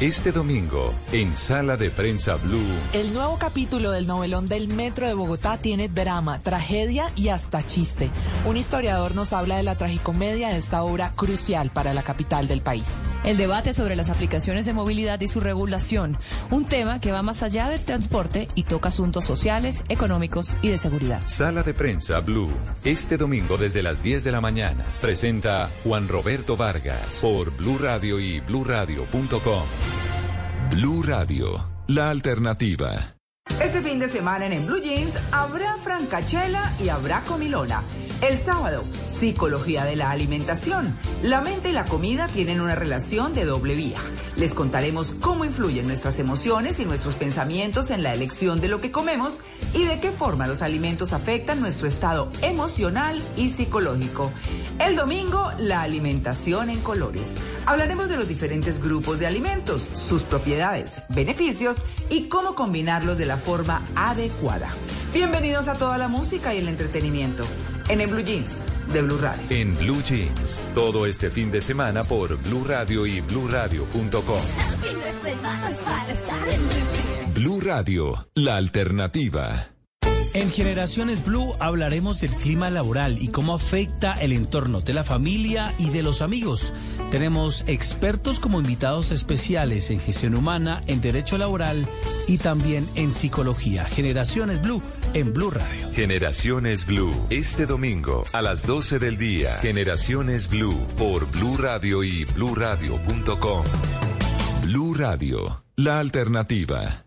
Este domingo, en Sala de Prensa Blue, El nuevo capítulo del novelón del Metro de Bogotá tiene drama, tragedia y hasta chiste. Un historiador nos habla de la tragicomedia de esta obra crucial para la capital del país. El debate sobre las aplicaciones de movilidad y su regulación, un tema que va más allá del transporte y toca asuntos sociales, económicos y de seguridad. Sala de Prensa Blue, este domingo desde las 10 de la mañana, presenta Juan Roberto Vargas por Blue Radio y bluradio.com. Blue Radio, la alternativa. Este fin de semana en, Blue Jeans habrá francachela y habrá comilona. El sábado, psicología de la alimentación. La mente y la comida tienen una relación de doble vía. Les contaremos cómo influyen nuestras emociones y nuestros pensamientos en la elección de lo que comemos y de qué forma los alimentos afectan nuestro estado emocional y psicológico. El domingo, la alimentación en colores. Hablaremos de los diferentes grupos de alimentos, sus propiedades, beneficios y cómo combinarlos de la forma adecuada. Bienvenidos a toda la música y el entretenimiento en el Blue Jeans de Blue Radio. En Blue Jeans, todo este fin de semana por Blue Radio y bluradio.com. Blue Radio, la alternativa. En Generaciones Blue hablaremos del clima laboral y cómo afecta el entorno de la familia y de los amigos. Tenemos expertos como invitados especiales en gestión humana, en derecho laboral y también en psicología. Generaciones Blue en Blue Radio. Generaciones Blue, este domingo a las 12 del día. Generaciones Blue por Blue Radio y bluradio.com. Blue Radio, la alternativa.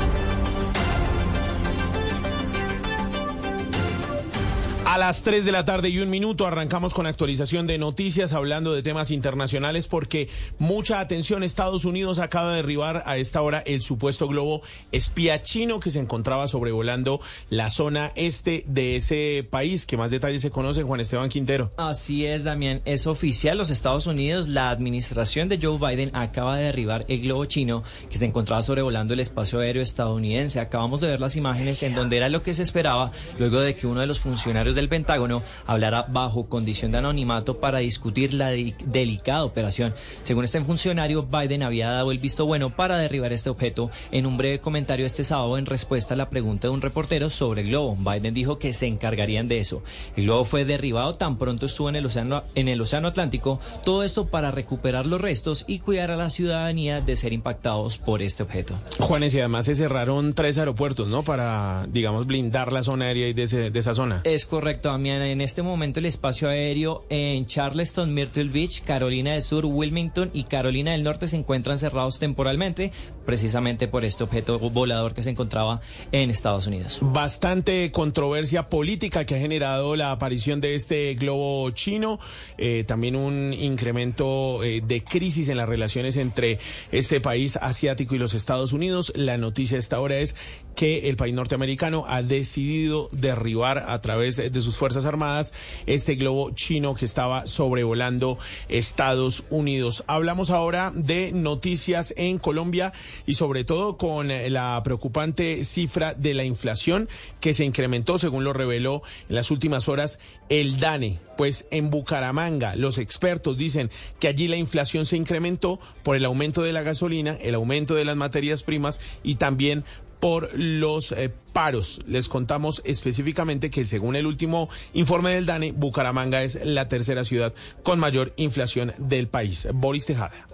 A las 3 de la tarde y un minuto arrancamos con actualización de noticias hablando de temas internacionales porque mucha atención Estados Unidos acaba de derribar a esta hora el supuesto globo espía chino que se encontraba sobrevolando la zona este de ese país. que más detalles se conocen, Juan Esteban Quintero? Así es, Damián. Es oficial. Los Estados Unidos, la administración de Joe Biden acaba de derribar el globo chino que se encontraba sobrevolando el espacio aéreo estadounidense. Acabamos de ver las imágenes en donde era lo que se esperaba luego de que uno de los funcionarios de el Pentágono hablará bajo condición de anonimato para discutir la delicada operación. Según este funcionario, Biden había dado el visto bueno para derribar este objeto en un breve comentario este sábado en respuesta a la pregunta de un reportero sobre el globo. Biden dijo que se encargarían de eso. El globo fue derribado tan pronto estuvo en el océano, en el océano Atlántico, todo esto para recuperar los restos y cuidar a la ciudadanía de ser impactados por este objeto. Juanes, y además se cerraron tres aeropuertos, ¿no? Para, digamos, blindar la zona aérea y de, de esa zona. Es correcto. Correcto, Damián. En este momento el espacio aéreo en Charleston, Myrtle Beach, Carolina del Sur, Wilmington y Carolina del Norte se encuentran cerrados temporalmente, precisamente por este objeto volador que se encontraba en Estados Unidos. Bastante controversia política que ha generado la aparición de este globo chino, eh, también un incremento eh, de crisis en las relaciones entre este país asiático y los Estados Unidos. La noticia esta hora es que el país norteamericano ha decidido derribar a través de sus Fuerzas Armadas este globo chino que estaba sobrevolando Estados Unidos. Hablamos ahora de noticias en Colombia y sobre todo con la preocupante cifra de la inflación que se incrementó, según lo reveló en las últimas horas el DANE. Pues en Bucaramanga los expertos dicen que allí la inflación se incrementó por el aumento de la gasolina, el aumento de las materias primas y también por los eh, paros. Les contamos específicamente que según el último informe del DANE, Bucaramanga es la tercera ciudad con mayor inflación del país. Boris Tejada.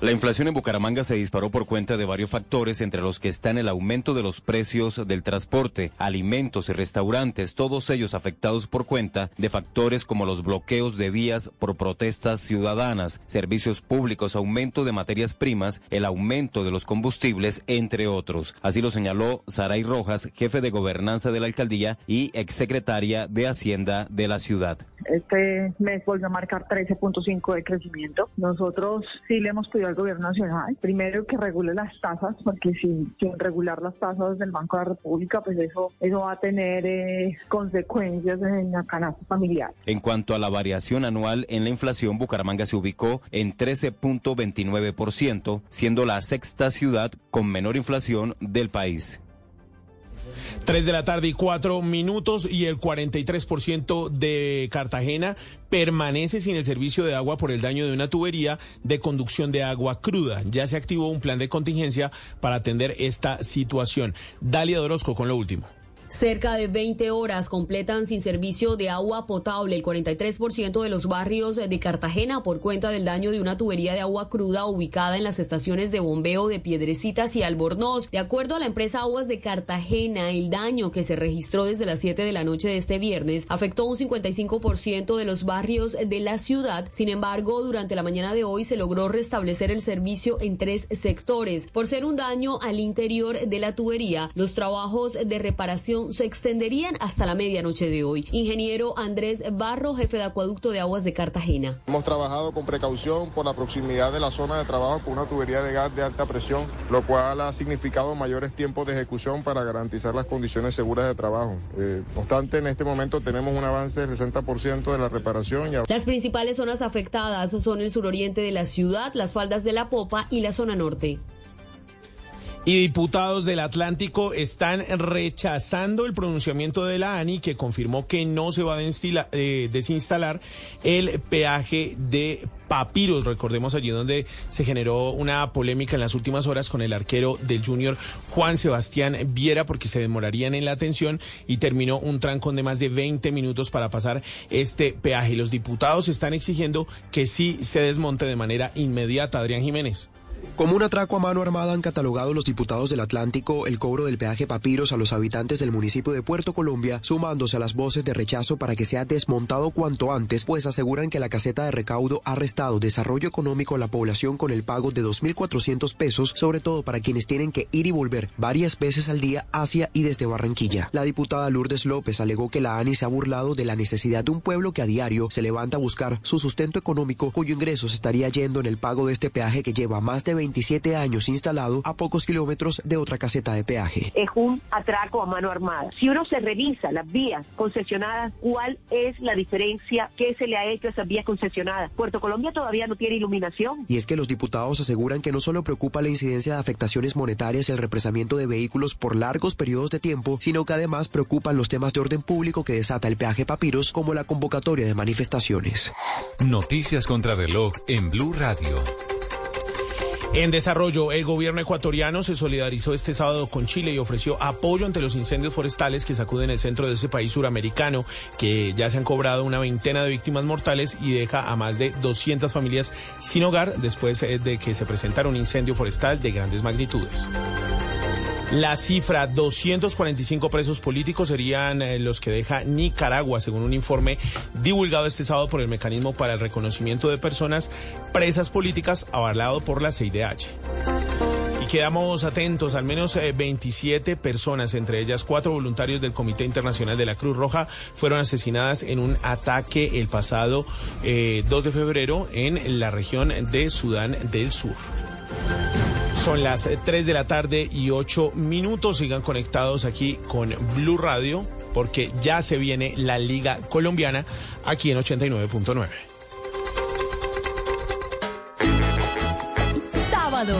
La inflación en Bucaramanga se disparó por cuenta de varios factores, entre los que están el aumento de los precios del transporte, alimentos y restaurantes, todos ellos afectados por cuenta de factores como los bloqueos de vías por protestas ciudadanas, servicios públicos, aumento de materias primas, el aumento de los combustibles, entre otros. Así lo señaló Saray Rojas, jefe de gobernanza de la alcaldía y exsecretaria de Hacienda de la ciudad. Este mes volvió a marcar 13.5 de crecimiento. Nosotros sí le hemos pedido al gobierno nacional, primero que regule las tasas, porque sin, sin regular las tasas del Banco de la República, pues eso, eso va a tener eh, consecuencias en la canasta familiar. En cuanto a la variación anual en la inflación, Bucaramanga se ubicó en 13.29%, siendo la sexta ciudad con menor inflación del país. 3 de la tarde y 4 minutos y el 43% de Cartagena permanece sin el servicio de agua por el daño de una tubería de conducción de agua cruda. Ya se activó un plan de contingencia para atender esta situación. Dalia Dorosco con lo último. Cerca de 20 horas completan sin servicio de agua potable el 43% de los barrios de Cartagena por cuenta del daño de una tubería de agua cruda ubicada en las estaciones de bombeo de Piedrecitas y Albornoz. De acuerdo a la empresa Aguas de Cartagena, el daño que se registró desde las 7 de la noche de este viernes afectó un 55% de los barrios de la ciudad. Sin embargo, durante la mañana de hoy se logró restablecer el servicio en tres sectores. Por ser un daño al interior de la tubería, los trabajos de reparación se extenderían hasta la medianoche de hoy. Ingeniero Andrés Barro, jefe de acueducto de aguas de Cartagena. Hemos trabajado con precaución por la proximidad de la zona de trabajo con una tubería de gas de alta presión, lo cual ha significado mayores tiempos de ejecución para garantizar las condiciones seguras de trabajo. Eh, no obstante, en este momento tenemos un avance del 60% de la reparación. Y... Las principales zonas afectadas son el suroriente de la ciudad, las faldas de la Popa y la zona norte y diputados del Atlántico están rechazando el pronunciamiento de la ANI que confirmó que no se va a eh, desinstalar el peaje de Papiros. Recordemos allí donde se generó una polémica en las últimas horas con el arquero del Junior Juan Sebastián Viera porque se demorarían en la atención y terminó un trancón de más de 20 minutos para pasar este peaje. Los diputados están exigiendo que sí se desmonte de manera inmediata. Adrián Jiménez. Como un atraco a mano armada han catalogado los diputados del Atlántico el cobro del peaje Papiros a los habitantes del municipio de Puerto Colombia, sumándose a las voces de rechazo para que sea desmontado cuanto antes, pues aseguran que la caseta de recaudo ha restado desarrollo económico a la población con el pago de 2.400 pesos, sobre todo para quienes tienen que ir y volver varias veces al día hacia y desde Barranquilla. La diputada Lourdes López alegó que la ANI se ha burlado de la necesidad de un pueblo que a diario se levanta a buscar su sustento económico, cuyo ingreso se estaría yendo en el pago de este peaje que lleva más de 27 años instalado a pocos kilómetros de otra caseta de peaje. Es un atraco a mano armada. Si uno se revisa las vías concesionadas, ¿cuál es la diferencia que se le ha hecho a esas vías concesionadas? Puerto Colombia todavía no tiene iluminación. Y es que los diputados aseguran que no solo preocupa la incidencia de afectaciones monetarias y el represamiento de vehículos por largos periodos de tiempo, sino que además preocupan los temas de orden público que desata el peaje Papiros, como la convocatoria de manifestaciones. Noticias contra reloj en Blue Radio. En desarrollo, el gobierno ecuatoriano se solidarizó este sábado con Chile y ofreció apoyo ante los incendios forestales que sacuden el centro de ese país suramericano, que ya se han cobrado una veintena de víctimas mortales y deja a más de 200 familias sin hogar después eh, de que se presentara un incendio forestal de grandes magnitudes. La cifra, 245 presos políticos serían eh, los que deja Nicaragua, según un informe divulgado este sábado por el Mecanismo para el Reconocimiento de Personas Presas Políticas, avalado por la CIDH. Y quedamos atentos, al menos 27 eh, personas, entre ellas cuatro voluntarios del Comité Internacional de la Cruz Roja, fueron asesinadas en un ataque el pasado 2 eh, de febrero en la región de Sudán del Sur. Son las 3 de la tarde y 8 minutos. Sigan conectados aquí con Blue Radio porque ya se viene la Liga Colombiana aquí en 89.9. Sábado.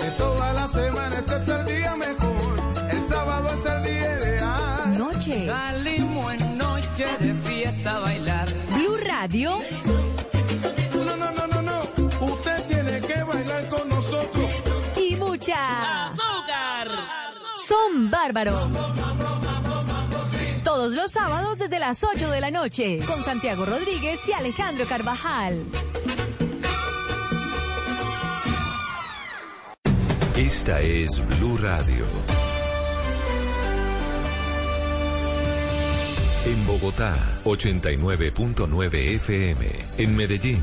De toda la semana este es el día mejor. El sábado es el día ideal. Noche. Salimos en noche de fiesta a bailar. Blue Radio. Mucha. ¡Azúcar! Son bárbaros. Todos los sábados desde las 8 de la noche. Con Santiago Rodríguez y Alejandro Carvajal. Esta es Blue Radio. En Bogotá, 89.9 FM. En Medellín,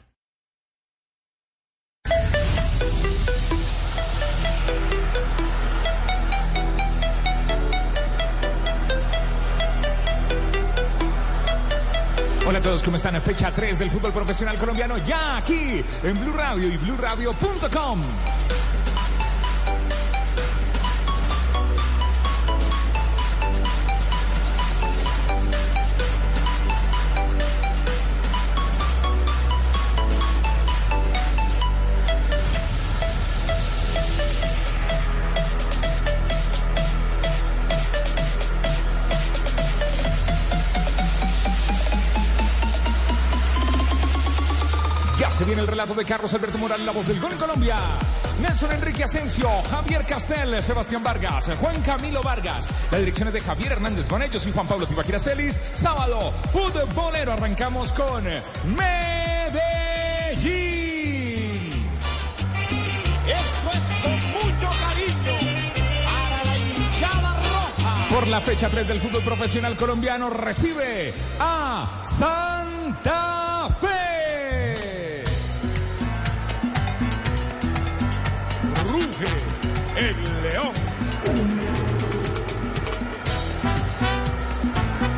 Hola a todos, ¿cómo están? Fecha 3 del fútbol profesional colombiano, ya aquí en Blue Radio y BlueRadio.com. relato de Carlos Alberto Morales, la voz del gol en Colombia. Nelson Enrique Asensio, Javier Castel, Sebastián Vargas, Juan Camilo Vargas. La dirección es de Javier Hernández con ellos y Juan Pablo Tibaquira Celis. Sábado, futbolero. Arrancamos con Medellín. Esto es con mucho cariño para la hinchada roja. Por la fecha 3 del fútbol profesional colombiano recibe a Santa Fe. El león.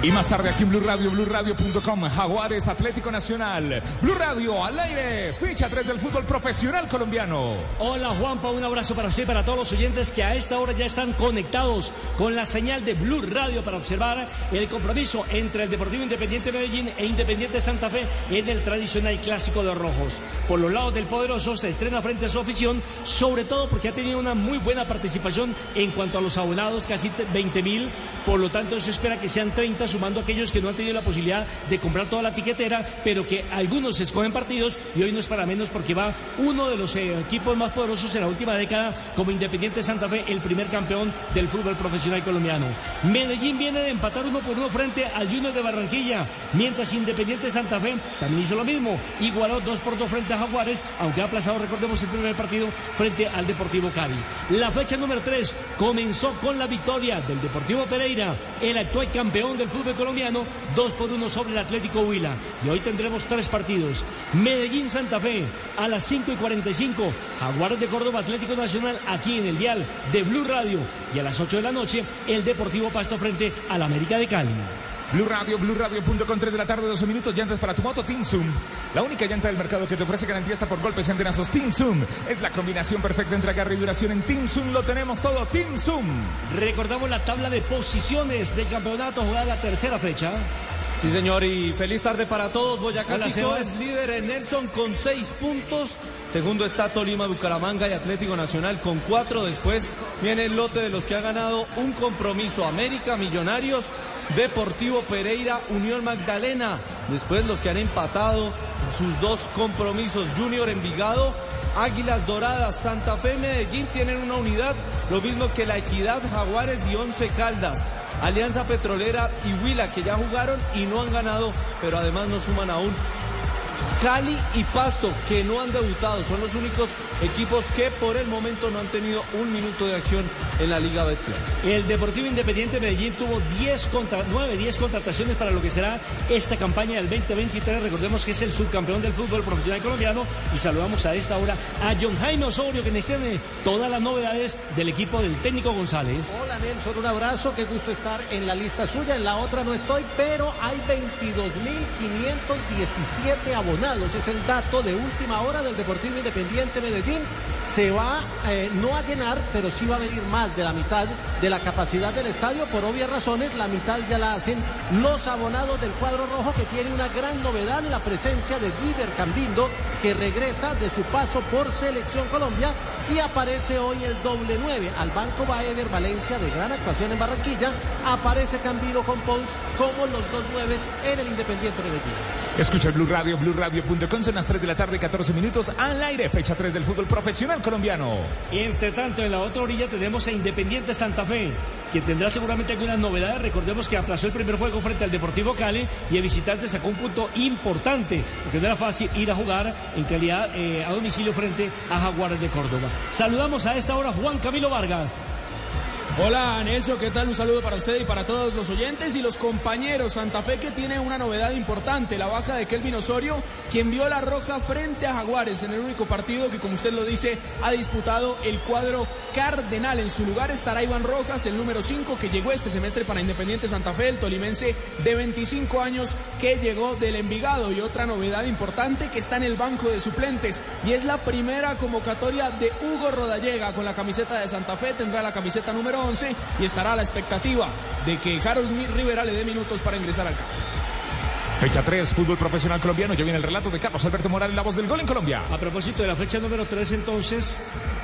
Y más tarde aquí en Blue Radio, BlueRadio.com, Jaguares Atlético Nacional. Blue Radio al aire, fecha 3 del fútbol profesional colombiano. Hola Juanpa, un abrazo para usted y para todos los oyentes que a esta hora ya están conectados con la señal de Blue Radio para observar el compromiso entre el Deportivo Independiente Medellín e Independiente Santa Fe en el tradicional clásico de rojos. Por los lados del poderoso se estrena frente a su afición, sobre todo porque ha tenido una muy buena participación en cuanto a los abonados, casi 20 mil. Por lo tanto, se espera que sean 30, sumando aquellos que no han tenido la posibilidad de comprar toda la tiquetera, pero que algunos escogen partidos y hoy no es para menos porque va uno de los eh, equipos más poderosos en la última década como Independiente Santa Fe, el primer campeón del fútbol profesional colombiano. Medellín viene de empatar uno por uno frente al Junior de Barranquilla, mientras Independiente Santa Fe también hizo lo mismo, igualó dos por dos frente a Jaguares, aunque ha aplazado, recordemos, el primer partido frente al Deportivo Cali. La fecha número 3 comenzó con la victoria del Deportivo Pereira, el actual campeón del fútbol colombiano, dos por uno sobre el Atlético Huila. Y hoy tendremos tres partidos. Medellín Santa Fe a las 5 y 45. Jaguares de Córdoba Atlético Nacional aquí en el dial de Blue Radio. Y a las 8 de la noche, el Deportivo Pasto frente al América de Cali. Blue Radio, BlueRadio.com, 3 de la tarde, 12 minutos, llantas para tu moto Team Zoom. La única llanta del mercado que te ofrece garantía hasta por golpes y antenazos. Team Zoom es la combinación perfecta entre agarre y duración. En Team Zoom lo tenemos todo. Team Zoom. Recordamos la tabla de posiciones del campeonato jugada la tercera fecha. Sí, señor, y feliz tarde para todos. Boyacá Hola, Chico es líder en Nelson con seis puntos. Segundo está Tolima, Bucaramanga y Atlético Nacional con cuatro. Después viene el lote de los que ha ganado un compromiso. América, Millonarios, Deportivo Pereira, Unión Magdalena. Después los que han empatado sus dos compromisos. Junior Envigado, Águilas Doradas, Santa Fe, Medellín tienen una unidad. Lo mismo que la Equidad, Jaguares y Once Caldas. Alianza Petrolera y Huila que ya jugaron y no han ganado, pero además no suman aún Cali y Pasto, que no han debutado. Son los únicos equipos que por el momento no han tenido un minuto de acción en la Liga Betplay. El Deportivo Independiente Medellín tuvo 10 contra, 9, 10 contrataciones para lo que será esta campaña del 2023. Recordemos que es el subcampeón del fútbol profesional colombiano. Y saludamos a esta hora a John Jaime Osorio, que nos tiene todas las novedades del equipo del técnico González. Hola Nelson, un abrazo, qué gusto estar en la lista suya, en la otra no estoy, pero hay 22.517 abonados, es el dato de última hora del Deportivo Independiente Medellín. Se va eh, no a llenar, pero sí va a venir más de la mitad de la capacidad del estadio, por obvias razones, la mitad ya la hacen los abonados del cuadro rojo, que tiene una gran novedad, la presencia de River Cambindo, que regresa de su paso por Selección Colombia y aparece hoy el doble 9 al Banco Baever Valencia de gran actuación en Barranquilla. Aparece Cambino con Pons como los dos nueves en el Independiente Medellín. Escucha Blue Radio, BlueRadio.com, son las 3 de la tarde, 14 minutos al aire, fecha 3 del fútbol profesional colombiano. Entre tanto, en la otra orilla tenemos a Independiente Santa Fe, quien tendrá seguramente algunas novedades. Recordemos que aplazó el primer juego frente al Deportivo Cali y el visitante sacó un punto importante, porque no era fácil ir a jugar en calidad eh, a domicilio frente a Jaguares de Córdoba. Saludamos a esta hora Juan Camilo Vargas. Hola Nelson, ¿qué tal? Un saludo para usted y para todos los oyentes y los compañeros. Santa Fe que tiene una novedad importante, la baja de Kelvin Osorio, quien vio la roja frente a Jaguares en el único partido que, como usted lo dice, ha disputado el cuadro cardenal. En su lugar estará Iván Rojas, el número 5 que llegó este semestre para Independiente Santa Fe, el tolimense de 25 años que llegó del Envigado. Y otra novedad importante que está en el banco de suplentes y es la primera convocatoria de Hugo Rodallega con la camiseta de Santa Fe. Tendrá la camiseta número 11 y estará a la expectativa de que Harold Rivera le dé minutos para ingresar al campo. Fecha 3, fútbol profesional colombiano. Ya viene el relato de Carlos Alberto Morales, la voz del gol en Colombia. A propósito de la fecha número 3, entonces,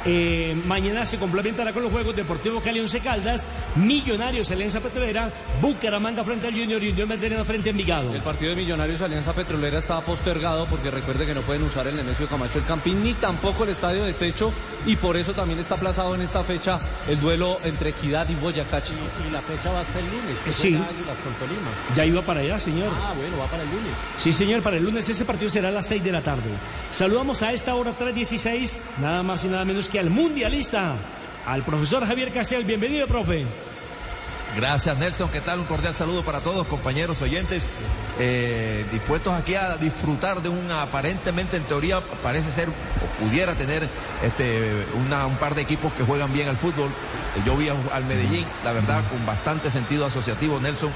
eh, mañana se complementará con los Juegos Deportivo Cali 11 Caldas, Millonarios Alianza Petrolera, Bucaramanga frente al Junior y Unión Magdalena frente a Envigado. El partido de Millonarios Alianza Petrolera estaba postergado porque recuerde que no pueden usar el Nemesio Camacho el Campín ni tampoco el estadio de techo y por eso también está aplazado en esta fecha el duelo entre Equidad y Boyacá Chico. Y la fecha va hasta el lunes, Sí. con Tolima. Ya iba para allá, señor. Ah, bueno, va para el lunes. Sí, señor, para el lunes ese partido será a las 6 de la tarde. Saludamos a esta hora 3.16, nada más y nada menos que al mundialista, al profesor Javier Castel. Bienvenido, profe. Gracias Nelson, ¿qué tal? Un cordial saludo para todos, compañeros oyentes, eh, dispuestos aquí a disfrutar de un aparentemente en teoría parece ser o pudiera tener este una- un par de equipos que juegan bien al fútbol. Yo vi al Medellín, la verdad, con bastante sentido asociativo, Nelson.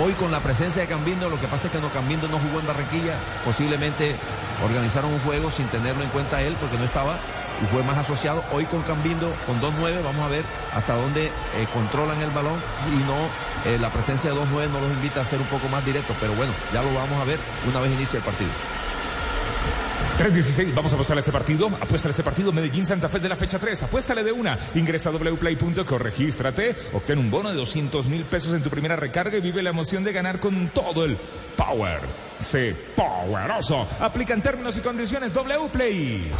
Hoy con la presencia de Cambindo, lo que pasa es que no Cambindo no jugó en Barranquilla, posiblemente organizaron un juego sin tenerlo en cuenta él porque no estaba y fue más asociado. Hoy con Cambindo, con 2-9, vamos a ver hasta dónde eh, controlan el balón y no, eh, la presencia de 2-9 no los invita a ser un poco más directos, pero bueno, ya lo vamos a ver una vez inicie el partido. 3.16, vamos a apostar a este partido. Apuesta a este partido Medellín Santa Fe de la fecha 3. Apuéstale de una. Ingresa a wplay.co, regístrate, obtén un bono de 200 mil pesos en tu primera recarga y vive la emoción de ganar con todo el power. Sé poweroso. Aplica en términos y condiciones Wplay.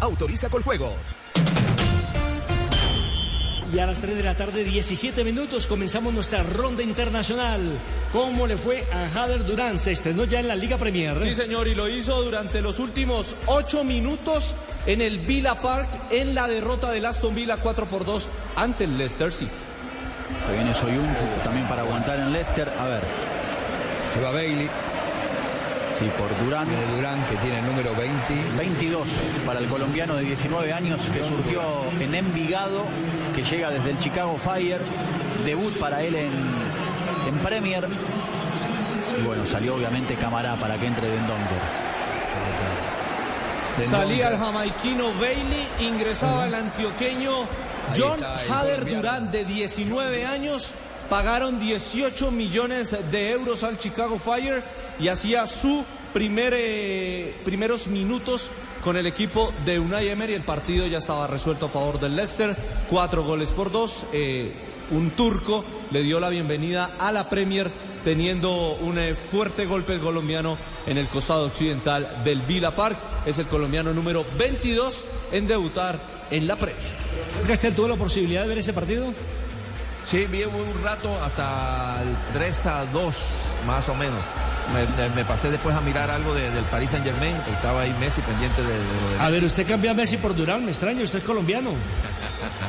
Autoriza con juegos. Y a las 3 de la tarde, 17 minutos, comenzamos nuestra ronda internacional. ¿Cómo le fue a Jader Durán? Se estrenó ya en la Liga Premier. Sí, señor, y lo hizo durante los últimos ocho minutos en el Villa Park en la derrota del Aston Villa 4 por 2 ante el Leicester City. Se viene Soyuncu también para aguantar en Leicester. A ver. Se va Bailey. Sí, por Durán. Durán, que tiene el número 20. 22 para el colombiano de 19 años que surgió en Envigado, que llega desde el Chicago Fire. Debut para él en, en Premier. Y bueno, salió obviamente Camará para que entre Dendonger. Salía el jamaiquino Bailey, ingresaba el antioqueño John Hader. Durán de 19 años. Pagaron 18 millones de euros al Chicago Fire y hacía su primer, eh, primeros minutos con el equipo de Unai Emery. El partido ya estaba resuelto a favor del Leicester. Cuatro goles por dos. Eh, un turco le dio la bienvenida a la Premier teniendo un eh, fuerte golpe colombiano en el costado occidental del Villa Park. Es el colombiano número 22 en debutar en la Premier. Castel tuvo la posibilidad de ver ese partido. Sí, vi un rato hasta el 3 a 2, más o menos. Me, me pasé después a mirar algo de- del Paris Saint Germain, estaba ahí Messi pendiente de, de lo de A ver, usted cambia a Messi por Durán, me extraña, usted es colombiano.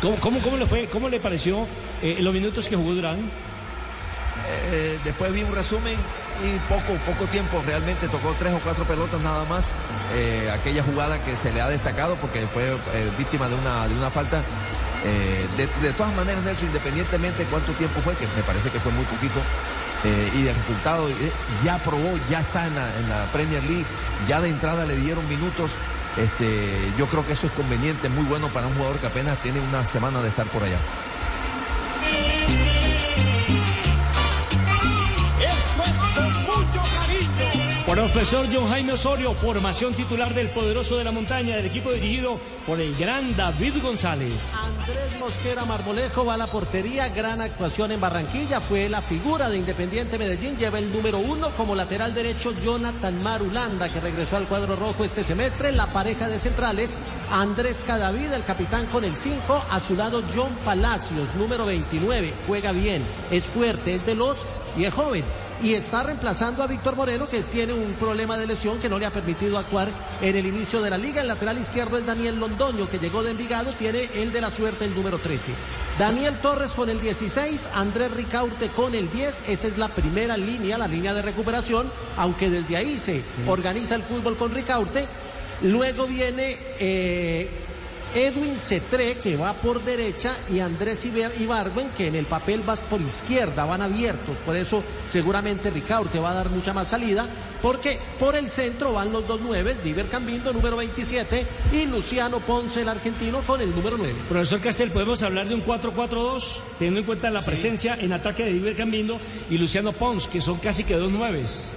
¿Cómo, cómo, cómo le fue? ¿Cómo le pareció eh, los minutos que jugó Durán? Eh, después vi un resumen y poco, poco tiempo, realmente tocó tres o cuatro pelotas nada más. Eh, aquella jugada que se le ha destacado porque fue eh, víctima de una, de una falta. Eh, de, de todas maneras, Nelson, independientemente de cuánto tiempo fue, que me parece que fue muy poquito, eh, y el resultado, eh, ya probó, ya está en la, Premier League, ya de entrada le dieron minutos. Este, yo creo que eso es conveniente, muy bueno para un jugador que apenas tiene una semana de estar por allá. Profesor John Jaime Osorio, formación titular del Poderoso de la Montaña, del equipo dirigido por el gran David González. Andrés Mosquera Marmolejo va a la portería, gran actuación en Barranquilla, fue la figura de Independiente Medellín, lleva el número uno como lateral derecho Jonathan Marulanda, que regresó al cuadro rojo este semestre, la pareja de centrales, Andrés Cadavid, el capitán con el 5, a su lado John Palacios, número 29, juega bien, es fuerte, es veloz y es joven. Y está reemplazando a Víctor Moreno, que tiene un problema de lesión que no le ha permitido actuar en el inicio de la liga. El lateral izquierdo es Daniel Londoño, que llegó de Envigado, tiene el de la suerte, el número 13. Daniel Torres con el 16, Andrés Ricaurte con el 10. Esa es la primera línea, la línea de recuperación, aunque desde ahí se organiza el fútbol con Ricaurte. Luego viene eh, Edwin Cetré, que va por derecha, y Andrés Ibargüen, que en el papel va por izquierda, van abiertos. Por eso seguramente Ricaurte va a dar mucha más salida, porque por el centro van los dos nueves, Diver Cambindo, número 27, y Luciano Ponce, el argentino, con el número 9. Profesor Castel, ¿podemos hablar de un 4-4-2, teniendo en cuenta la presencia en ataque de Diver Cambindo y Luciano Pons, que son casi que dos nueves?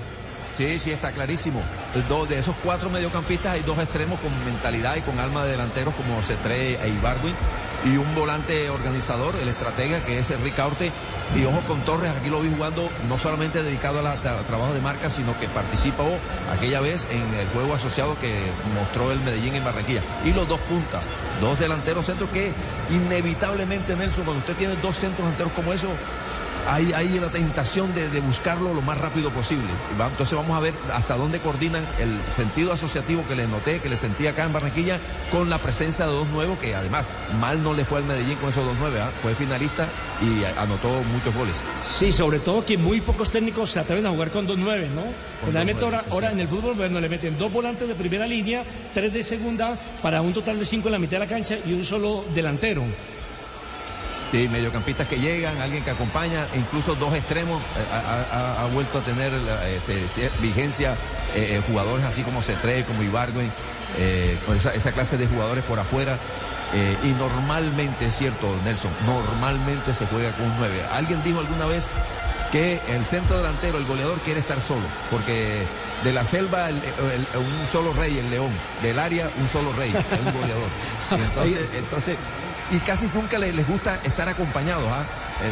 Sí, sí, está clarísimo. Dos, de esos cuatro mediocampistas hay dos extremos con mentalidad y con alma de delanteros como Cetré e Ibargüen y un volante organizador, el estratega que es Enrique Aurte. Y ojo con Torres, aquí lo vi jugando no solamente dedicado al trabajo de marca, sino que participó aquella vez en el juego asociado que mostró el Medellín en Barranquilla. Y los dos puntas, dos delanteros centros que inevitablemente, Nelson, cuando usted tiene dos centros delanteros como eso, hay, hay la tentación de, de buscarlo lo más rápido posible. Entonces vamos a ver hasta dónde coordinan el sentido asociativo que les noté, que les sentí acá en Barranquilla, con la presencia de dos nuevos, que además mal no le fue al Medellín con esos dos nueve, ¿ah? fue finalista y anotó muchos goles. Sí, sobre todo que muy pocos técnicos se atreven a jugar con dos nueve, ¿no? Generalmente ahora, ahora en el fútbol bueno, le meten dos volantes de primera línea, tres de segunda, para un total de cinco en la mitad de la cancha y un solo delantero. Sí, mediocampistas que llegan, alguien que acompaña, incluso dos extremos, eh, ha, ha- ha vuelto a tener este, vigencia eh, eh, jugadores así como Cetré, como Ibargüen, eh, con esa, esa clase de jugadores por afuera. eh, y normalmente, es cierto, Nelson, normalmente se juega con un 9. Alguien dijo alguna vez que el centro delantero, el goleador, quiere estar solo, porque de la selva el- el- un solo rey, el león, del área un solo rey, es un goleador. Y entonces, entonces y casi nunca le- les, gusta estar acompañados. ¿ah?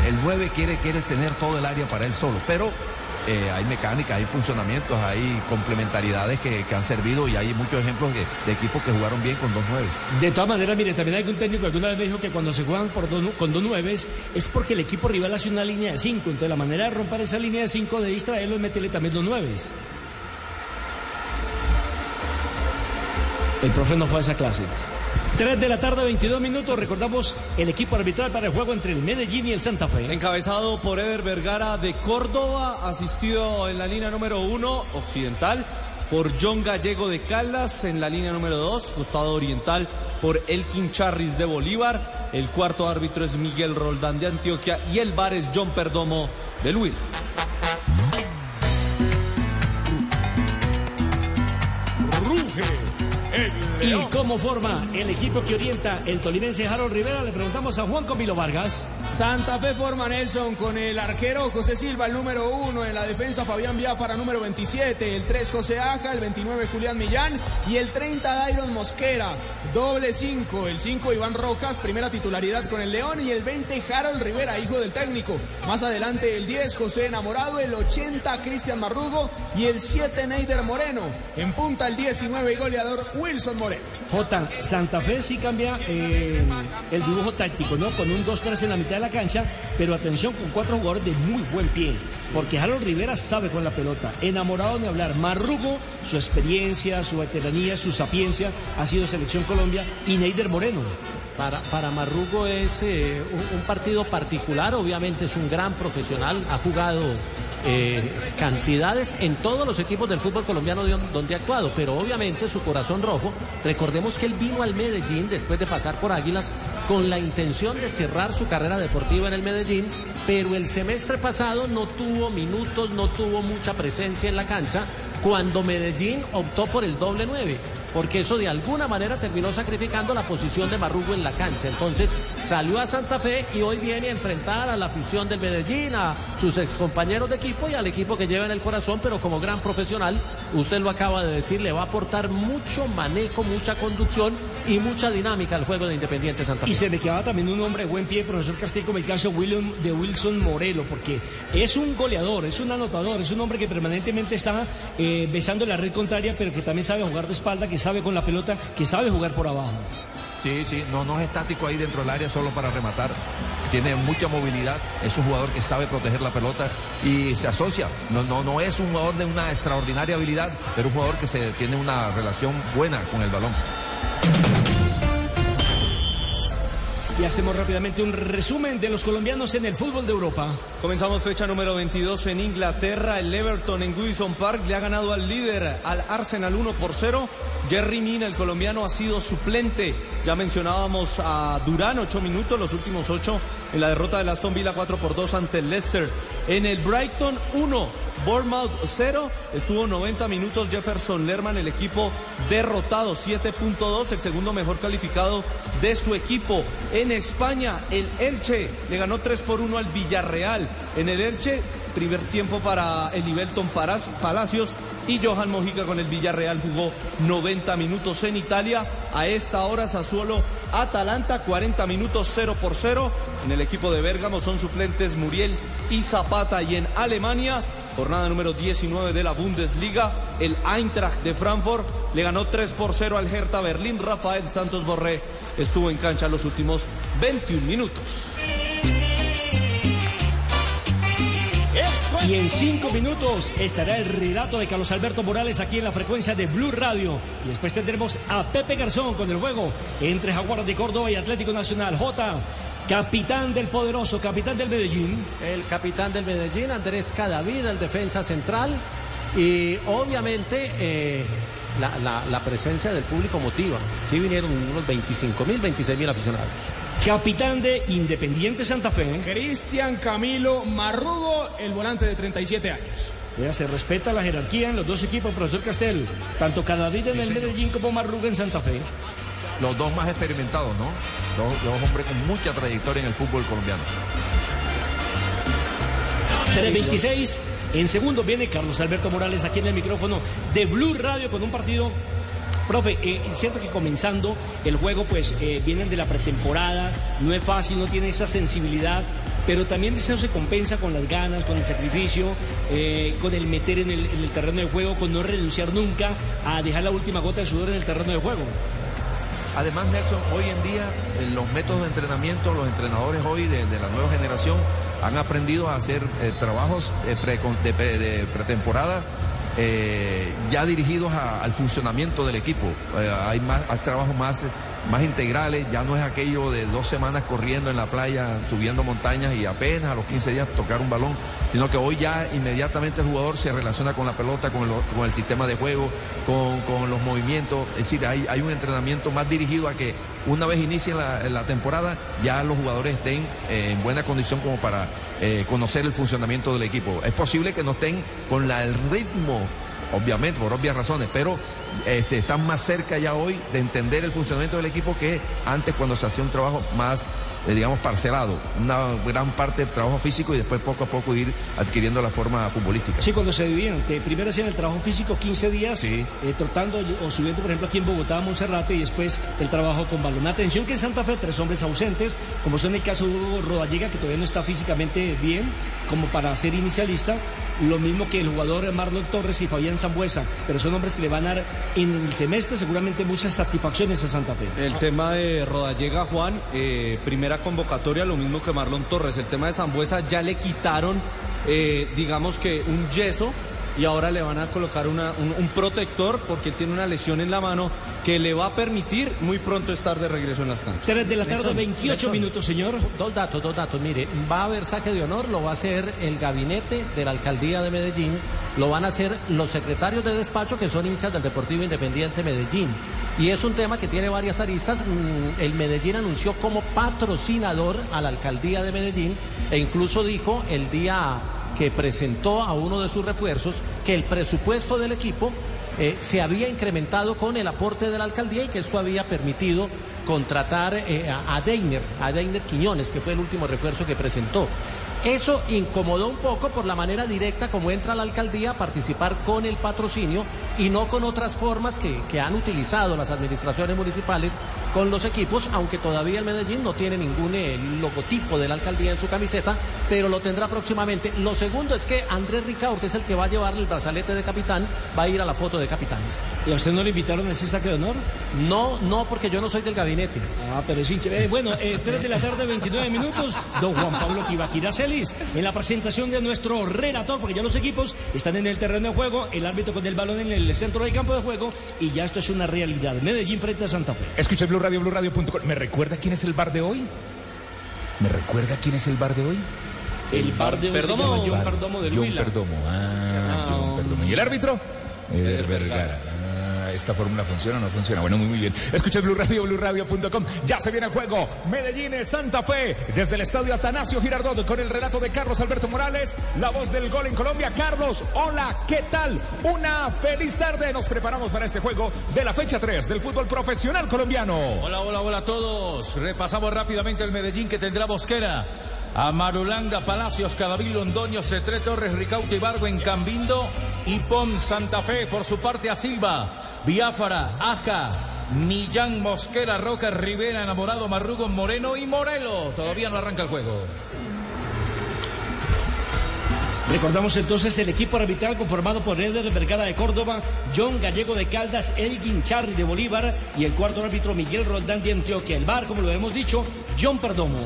El, el 9 quiere, quiere tener todo el área para él solo, pero eh, hay mecánica, hay funcionamientos, hay complementariedades que, han servido y hay muchos ejemplos de, equipos que jugaron bien con dos nueve. De todas maneras, mire, también hay un técnico que alguna vez me dijo que cuando se juegan con dos nueves es porque el equipo rival hace una línea de cinco. Entonces la manera de romper esa línea de cinco, de distraerlo, es meterle también dos nueves. El profe no fue a esa clase. 3 de la tarde, 22 minutos. Recordamos el equipo arbitral para el juego entre el Medellín y el Santa Fe. Encabezado por Eder Vergara de Córdoba, asistido en la línea número uno, occidental, por John Gallego de Caldas, en la línea número dos, costado oriental, por Elkin Charris de Bolívar. El cuarto árbitro es Miguel Roldán de Antioquia y el bar es John Perdomo del Huila. ¿Y cómo forma el equipo que orienta el tolimense Harold Rivera? Le preguntamos a Juan Camilo Vargas. Santa Fe forma Nelson con el arquero José Silva, el número uno, en la defensa Fabián Biafara, número 27, el 3 José Aja, el 29 Julián Millán y el 30 Dairon Mosquera, doble 5, el 5 Iván Rojas, primera titularidad con el León y el 20 Harold Rivera, hijo del técnico. Más adelante el 10 José Enamorado, el 80 Cristian Marrugo y el 7 Neider Moreno. En punta el 19 y goleador Wilson Moreno. J. Santa Fe sí cambia eh, el dibujo táctico, ¿no? Con un 2-3 en la mitad de la cancha, pero atención con cuatro jugadores de muy buen pie, porque Harold Rivera sabe con la pelota, enamorado de hablar. Marrugo, su experiencia, su veteranía, su sapiencia, ha sido selección Colombia, y Neider Moreno. Para, para Marrugo es eh, un, un partido particular, obviamente es un gran profesional, ha jugado eh, cantidades en todos los equipos del fútbol colombiano de- donde ha actuado, pero obviamente su corazón rojo, recordemos que él vino al Medellín después de pasar por Águilas con la intención de cerrar su carrera deportiva en el Medellín, pero el semestre pasado no tuvo minutos, no tuvo mucha presencia en la cancha cuando Medellín optó por el doble nueve porque eso de alguna manera terminó sacrificando la posición de Marrugo en la cancha. Entonces salió a Santa Fe y hoy viene a enfrentar a la afición del Medellín, a sus excompañeros de equipo y al equipo que lleva en el corazón, pero como gran profesional, usted lo acaba de decir, le va a aportar mucho manejo, mucha conducción y mucha dinámica al juego de Independiente Santa Fe. Y se le quedaba también un hombre de buen pie, profesor Castillo, como el caso William, de Wilson Morelo, porque es un goleador, es un anotador, es un hombre que permanentemente está eh, besando la red contraria, pero que también sabe jugar de espalda, que sabe con la pelota, que sabe jugar por abajo. Sí, sí, no, no es estático ahí dentro del área solo para rematar. Tiene mucha movilidad, es un jugador que sabe proteger la pelota y se asocia. No, no, no es un jugador de una extraordinaria habilidad, pero un jugador que se tiene una relación buena con el balón. Y hacemos rápidamente un resumen de los colombianos en el fútbol de Europa. Comenzamos fecha número 22 en Inglaterra. El Everton en Goodison Park le ha ganado al líder, al Arsenal 1 por 0. Jerry Mina, el colombiano, ha sido suplente. Ya mencionábamos a Durán, 8 minutos, los últimos 8 en la derrota de Aston Villa 4 por 2 ante el Leicester. En el Brighton 1. Bournemouth 0, estuvo 90 minutos Jefferson Lerman, el equipo derrotado 7.2, el segundo mejor calificado de su equipo. En España, el Elche le ganó 3 por 1 al Villarreal. En el Elche, primer tiempo para el Ibelton Palacios y Johan Mojica con el Villarreal jugó 90 minutos en Italia. A esta hora Sassuolo Atalanta 40 minutos 0 por 0. En el equipo de Bérgamo son suplentes Muriel y Zapata y en Alemania Jornada número 19 de la Bundesliga. El Eintracht de Frankfurt le ganó 3 por 0 al Hertha Berlín. Rafael Santos Borré estuvo en cancha los últimos 21 minutos. Y en cinco minutos estará el relato de Carlos Alberto Morales aquí en la frecuencia de Blue Radio. Y después tendremos a Pepe Garzón con el juego entre Jaguares de Córdoba y Atlético Nacional. J, capitán del poderoso, capitán del Medellín. El capitán del Medellín, Andrés Cadavid, el defensa central. Y obviamente eh, la, la- la presencia del público motiva. Sí vinieron unos 25 mil, 26 mil aficionados. Capitán de Independiente Santa Fe. Cristian Camilo Marrugo, el volante de 37 años. Ya se respeta la jerarquía en los dos equipos, profesor Castel. Tanto Cadavid en el Medellín como Marruga en Santa Fe. Los dos más experimentados, ¿no? Dos, hombres con mucha trayectoria en el fútbol colombiano. 326. En segundo viene Carlos Alberto Morales aquí en el micrófono de Blue Radio con un partido. Profe, eh, es que comenzando el juego, pues eh, vienen de la pretemporada, no es fácil, no tiene esa sensibilidad, pero también eso se compensa con las ganas, con el sacrificio, eh, con el meter en el terreno de juego, con no renunciar nunca a dejar la última gota de sudor en el terreno de juego. Además, Nelson, hoy en día los métodos de entrenamiento, los entrenadores hoy de, la nueva generación han aprendido a hacer eh, trabajos eh, de, pre- de pretemporada eh, ya dirigidos al funcionamiento del equipo. Hay más hay trabajos más, más integrales, ya no es aquello de dos semanas corriendo en la playa, subiendo montañas y apenas a los 15 días tocar un balón, sino que hoy ya inmediatamente el jugador se relaciona con la pelota, con, lo- con el sistema de juego, con, con los movimientos. Es decir, hay, hay un entrenamiento más dirigido a que una vez inicie la, la temporada, ya los jugadores estén eh, en buena condición como para eh, conocer el funcionamiento del equipo. Es posible que no estén con el ritmo, obviamente, por obvias razones, pero este, están más cerca ya hoy de entender el funcionamiento del equipo que antes cuando se hacía un trabajo más, eh, digamos, parcelado. Una gran parte de trabajo físico y después poco a poco ir adquiriendo la forma futbolística. Sí, cuando se dividieron, que primero hacían el trabajo físico 15 días, eh, trotando o subiendo, por ejemplo, aquí en Bogotá, Monserrate, y después el trabajo con balón. Atención que en Santa Fe tres hombres ausentes, como son el caso de Hugo Rodallega, que todavía no está físicamente bien, como para ser inicialista, lo mismo que el jugador Marlon Torres y Fabián Damián Zambuesa, pero son hombres que le van a dar en el semestre seguramente muchas satisfacciones a Santa Fe. El tema de Rodallega Juan, eh, primera convocatoria, lo mismo que Marlon Torres. El tema de Zambuesa ya le quitaron, eh, digamos que un yeso y ahora le van a colocar una- un, un protector porque él tiene una lesión en la mano que le va a permitir muy pronto estar de regreso en las canchas. 3 de la tarde, Nelson, 28 Nelson. minutos, señor. Dos datos, dos datos. Mire, va a haber saque de honor, lo va a hacer el gabinete de la alcaldía de Medellín, lo van a hacer los secretarios de despacho que son hinchas del Deportivo Independiente Medellín. Y es un tema que tiene varias aristas. Mm, El Medellín anunció como patrocinador a la alcaldía de Medellín e incluso dijo el día que presentó a uno de sus refuerzos que el presupuesto del equipo eh, se había incrementado con el aporte de la alcaldía y que esto había permitido contratar eh, a, Deiner, a Deiner Quiñones, que fue el último refuerzo que presentó. Eso incomodó un poco por la manera directa como entra la alcaldía a participar con el patrocinio y no con otras formas que, que han utilizado las administraciones municipales con los equipos, aunque todavía el Medellín no tiene ningún eh, logotipo de la alcaldía en su camiseta, pero lo tendrá próximamente. Lo segundo es que Andrés Ricaur, que es el que va a llevarle el brazalete de capitán, va a ir a la foto de capitanes. ¿Y a usted no le invitaron a ese saque de honor? No, no, porque yo no soy del gabinete. Ah, pero es hincha. Eh, bueno, eh, 3 de la tarde, 29 minutos. Don Juan Pablo Tibaquira Celis en la presentación de nuestro relator, porque ya los equipos están en el terreno de juego, el árbitro con el balón en el centro del campo de juego y ya esto es una realidad. Medellín frente a Santa Fe. Escucha Blue Radio, BlueRadio.com. ¿Me recuerda quién es el bar de hoy? ¿Me recuerda quién es el bar de hoy? El bar de hoy llama John Perdomo de John. Perdomo. Ah, John Perdomo. ¿Y el árbitro? Eder Vergara. ¿Esta fórmula funciona o no funciona? Bueno, muy, muy bien. Escucha Blue Radio, BlueRadio.com. Ya se viene el juego. Medellín, Santa Fe. Desde el estadio Atanasio Girardot con el relato de Carlos Alberto Morales. La voz del gol en Colombia. Carlos, hola, ¿qué tal? Una feliz tarde. Nos preparamos para este juego de la fecha 3 del fútbol profesional colombiano. Hola, hola, hola a todos. Repasamos rápidamente el Medellín que tendrá Bosquera. A Marulanda, Palacios, Cadavid, Londoño, Cetré, Torres, Ricaute, Ibargo en Cambindo y Pon Santa Fe. Por su parte a Silva, Biafara, Aja, Millán, Mosquera, Roca, Rivera, Enamorado, Marrugo, Moreno y Morelo. Todavía no arranca el juego. Recordamos entonces el equipo arbitral conformado por Eder Vergara de Córdoba, John Gallego de Caldas, Elgin Charri de Bolívar y el cuarto árbitro Miguel Roldán de Antioquia. El bar, como lo hemos dicho, John Perdomo.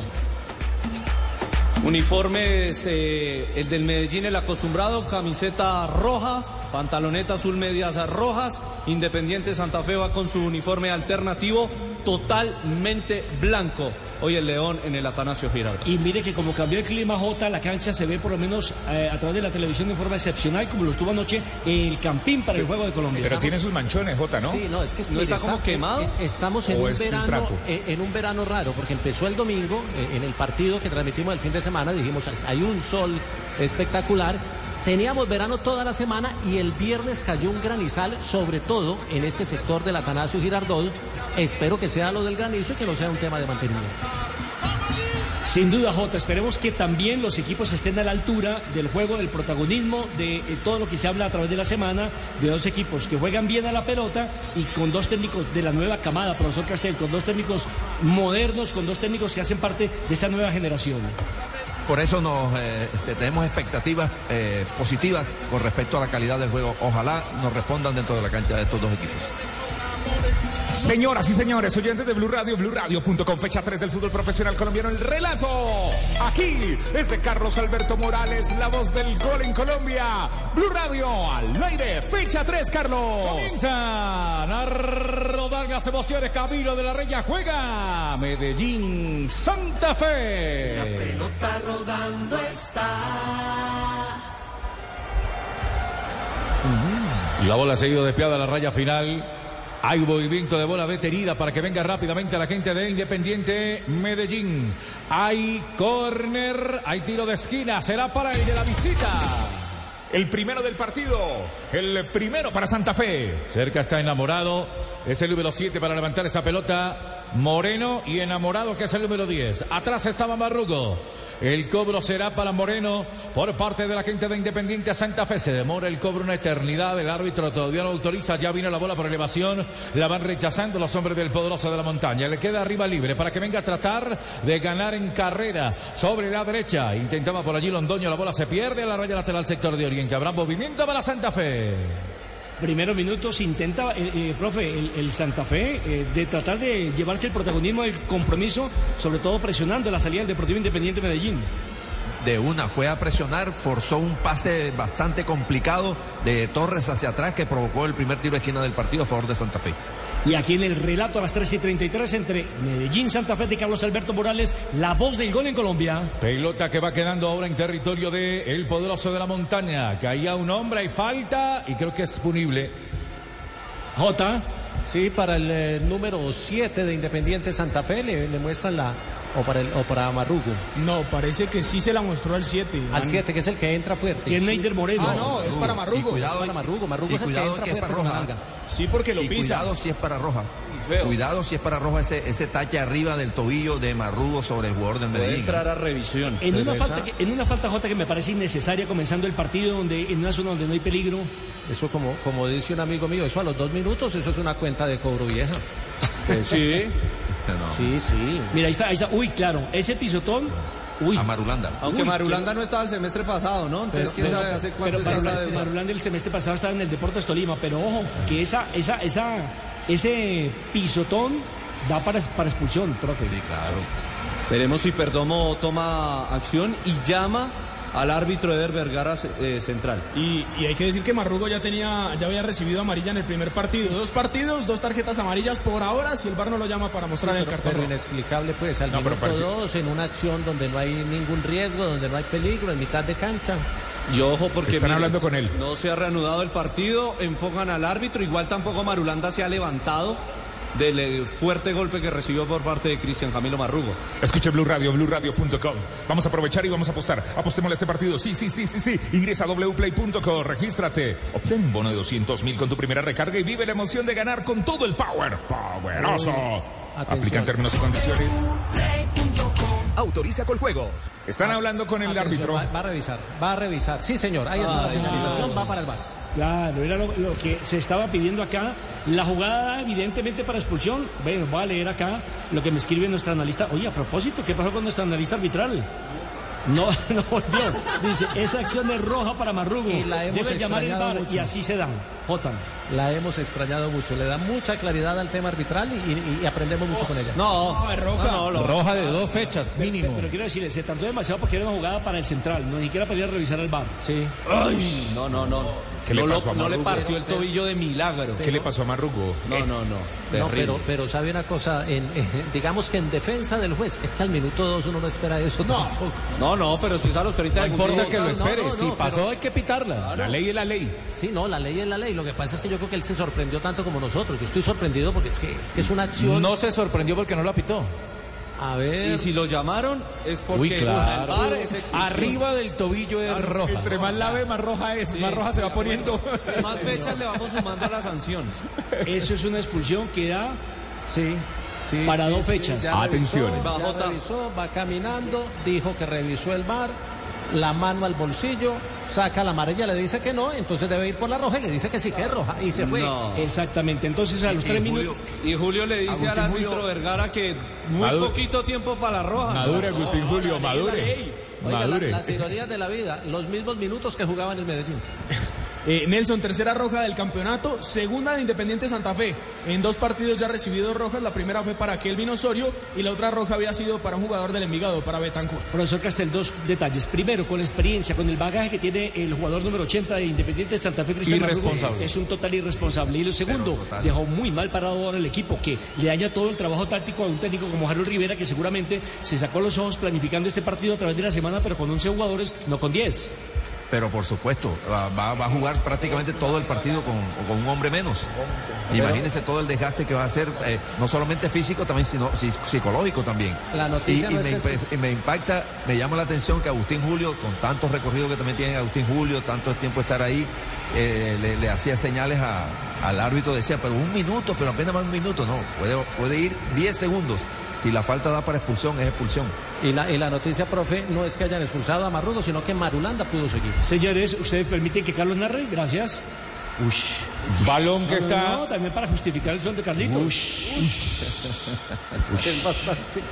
Uniformes, eh, el del Medellín, el acostumbrado, camiseta roja, pantaloneta azul, medias rojas. Independiente Santa Fe va con su uniforme alternativo, totalmente blanco. Hoy el León en el Atanasio Girardot. Y mire que como cambió el clima J, la cancha se ve por lo menos eh, a través de la televisión de forma excepcional, como lo estuvo anoche el Campín para el Juego de Colombia. Pero tiene sus manchones, Jota, ¿no? Sí, no, es que ¿No está como quemado? eh, Estamos en ¿O un es verano, eh, en un verano raro, porque empezó el domingo eh, en el partido que transmitimos el fin de semana, dijimos hay un sol espectacular. Teníamos verano toda la semana y el viernes cayó un granizal, sobre todo en este sector del Atanasio Girardot. Espero que sea lo del granizo y que no sea un tema de mantenimiento. Sin duda, Jota, esperemos que también los equipos estén a la altura del juego, del protagonismo, de eh, todo lo que se habla a través de la semana, de dos equipos que juegan bien a la pelota y con dos técnicos de la nueva camada, profesor Castel, con dos técnicos modernos, con dos técnicos que hacen parte de esa nueva generación. Por eso nos eh, este, tenemos expectativas eh, positivas con respecto a la calidad del juego. Ojalá nos respondan dentro de la cancha de estos dos equipos. Señoras y señores, oyentes de Blue Radio, BlueRadio.com, fecha 3 del fútbol profesional colombiano, el relato aquí es de Carlos Alberto Morales, la voz del gol en Colombia. Blue Radio al aire, fecha 3, Carlos. Comienzan a rodar las emociones. Camilo de la Reya juega. Medellín, Santa Fe. La pelota rodando está. La bola ha seguido desviada a la raya final. Hay movimiento de bola detenida para que venga rápidamente la gente de Independiente Medellín. Hay córner, hay tiro de esquina. Será para el de la visita. El primero del partido, el primero para Santa Fe. Cerca está enamorado. Es el número 7 para levantar esa pelota. Moreno y enamorado que es el número 10. Atrás estaba Marrugo. El cobro será para Moreno por parte de la gente de Independiente Santa Fe. Se demora el cobro una eternidad. El árbitro todavía no autoriza. Ya vino la bola por elevación. La van rechazando los hombres del poderoso de la montaña. Le queda arriba libre para que venga a tratar de ganar en carrera sobre la derecha. Intentaba por allí Londoño. La bola se pierde a la raya lateral sector de Oriente. Habrá movimiento para Santa Fe. primeros minutos intenta, eh, eh, profe, el, el Santa Fe, eh, de tratar de llevarse el protagonismo del compromiso, sobre todo presionando la salida del Deportivo Independiente Medellín. De una, fue a presionar, forzó un pase bastante complicado de Torres hacia atrás que provocó el primer tiro de esquina del partido a favor de Santa Fe. Y aquí en el relato a las 3 y 33 entre Medellín, Santa Fe de Carlos Alberto Morales, la voz del gol en Colombia. Pelota que va quedando ahora en territorio de el poderoso de la montaña. Caía un hombre, hay falta y creo que es punible. J. Sí, para el eh, número 7 de Independiente Santa Fe le, le muestran la. O para, el, o para Marrugo. No, parece que sí se la mostró al 7. Al 7, que es el que entra fuerte. Y es Neider Moreno. Ah, no, es para Marrugo. Y cuidado, Es para Marrugo. Marrugo y es el que cuidado entra que es para Roja. Sí, porque lo y pisa. cuidado si es para Roja. feo. Cuidado si es para Roja ese, ese tache arriba del tobillo de Marrugo sobre el jugador del Medellín. a revisión. En una, falta que, en una falta J que me parece innecesaria comenzando el partido donde en una zona donde no hay peligro. Eso, como, como dice un amigo mío, eso a los dos minutos, eso es una cuenta de cobro vieja. Sí. No, Sí, sí. Mira, ahí está, ahí está. Uy, claro, ese pisotón. Uy. A Marulanda. Aunque Uy, Marulanda no estaba el semestre pasado, ¿no? Entonces, ¿quién sabe hace cuánto Pero Marulanda? Marulanda el semestre pasado estaba en el Deportes Tolima, pero ojo, que esa, esa, esa, ese pisotón da para, para expulsión, profe. Sí, claro. Veremos si Perdomo toma acción y llama al árbitro Eder Vergara eh, central. Y, y hay que decir que Marrugo ya tenía, ya había recibido amarilla en el primer partido. Dos partidos, dos tarjetas amarillas por ahora, si el VAR no lo llama para mostrar el Pero, cartón pero rojo. inexplicable, pues, al No, pero minuto parece- dos, en una acción donde no hay ningún riesgo, donde no hay peligro, en mitad de cancha. Y ojo porque Están mire, hablando con él. No se ha reanudado el partido, enfocan al árbitro, igual tampoco Marulanda se ha levantado del eh, fuerte golpe que recibió por parte de Cristian Camilo Marrugo. Escuche Blue Radio, BlueRadio.com. Vamos a aprovechar y vamos a apostar. Apostémosle a este partido. Sí, sí, sí, sí, sí. Ingresa a wplay.co, regístrate. Obtén un bono de 200 mil con tu primera recarga y vive la emoción de ganar con todo el power. Poweroso. Atención. Aplica en términos y condiciones. Autoriza con juegos. Están hablando con el Atención, árbitro. Va, va a revisar, va a revisar. Sí, señor, ahí está la señalización, va para el bar. Claro, era lo, lo que se estaba pidiendo acá. La jugada, evidentemente, para expulsión. Bueno, voy a leer acá lo que me escribe nuestra analista. Oye, a propósito, ¿qué pasó con nuestra analista arbitral? No, no volvió. Dice, esa acción es roja para Marrugo. Debe llamar el bar mucho. y así se dan. Jota. La hemos extrañado mucho, le da mucha claridad al tema arbitral y, y- y aprendemos mucho con ella. No, es roja. no, lo- Roja de dos fechas, Pero, mínimo. pero quiero decirle, se tardó demasiado porque era una jugada para el central. No ni siquiera para ir a revisar el bar. Sí. no, no, no. ¿Qué le no, lo- pasó a no le partió el tobillo de milagro. ¿Qué le pasó a Marrugo? No, no, no. No, pero, pero sabe una cosa, en, en- digamos que en defensa del juez, es que al minuto dos uno no espera eso tampoco. No, no, pero si a los 30 No importa que lo no, espere. no, si no, pasó, pero- hay que pitarla. La ley es la ley. Sí, no, la ley es la ley. Lo que pasa es que yo creo que él se sorprendió tanto como nosotros. Yo estoy sorprendido porque es que es, que es una acción. No se sorprendió porque no la pitó. A ver. Y si lo llamaron es porque Uy, claro. el VAR es. Arriba del tobillo es roja. Entre más la ve, más roja es. más roja se va poniendo. Más fechas le vamos sumando a las sanciones. Eso es una expulsión que da Sí. Sí, Para sí, dos sí, fechas. ya Atención. revisó, Va, ya revisó, va caminando, dijo que revisó el bar, la mano al bolsillo, saca la amarilla, le dice que no, entonces debe ir por la roja y le dice que sí que es roja y se fue. No. Exactamente. Entonces a los Y tres Julio- minutos. Y Julio le dice Agustín al árbitro Julio- Vergara que muy Madure. poquito tiempo para la roja. Madure, Agustín Julio, madure. Oiga, la- Madure. las ironías de la vida, los mismos minutos que jugaba en el Medellín. Eh, Nelson, tercera roja del campeonato, segunda de Independiente Santa Fe. En dos partidos ya ha recibido rojas, la primera fue para Kelvin Osorio y la otra roja había sido para un jugador del Envigado, para Betancourt. Profesor Castel, dos detalles. Primero, con la experiencia, con el bagaje que tiene el jugador número 80 de Independiente Santa Fe, Cristian Marrugo, es un total irresponsable. Y lo segundo, dejó muy mal parado ahora el equipo, que le daña todo el trabajo táctico a un técnico como Harold Rivera, que seguramente se sacó los ojos planificando este partido a través de la semana, pero con 11 jugadores, no con 10. Pero por supuesto, va, va- a jugar prácticamente todo el partido con, con un hombre menos. Imagínense todo el desgaste que va a hacer, eh, no solamente físico, también sino psi- psicológico también. La noticia y, y no es me, y impacta, me llama la atención que Agustín Julio, con tantos recorridos que también tiene Agustín Julio, tanto tiempo estar ahí, eh, le, le hacía señales a- al árbitro, decía, pero un minuto, pero apenas más un minuto, no, puede, puede ir 10 segundos. Si la falta da para expulsión, es expulsión. Y la, y la noticia, profe, no es que hayan expulsado a Marrugo, sino que Marulanda pudo seguir. Señores, ¿ustedes permiten que Carlos narre? Gracias. Balón que No, está. no, también para justificar el son de Carlitos. Es bastante.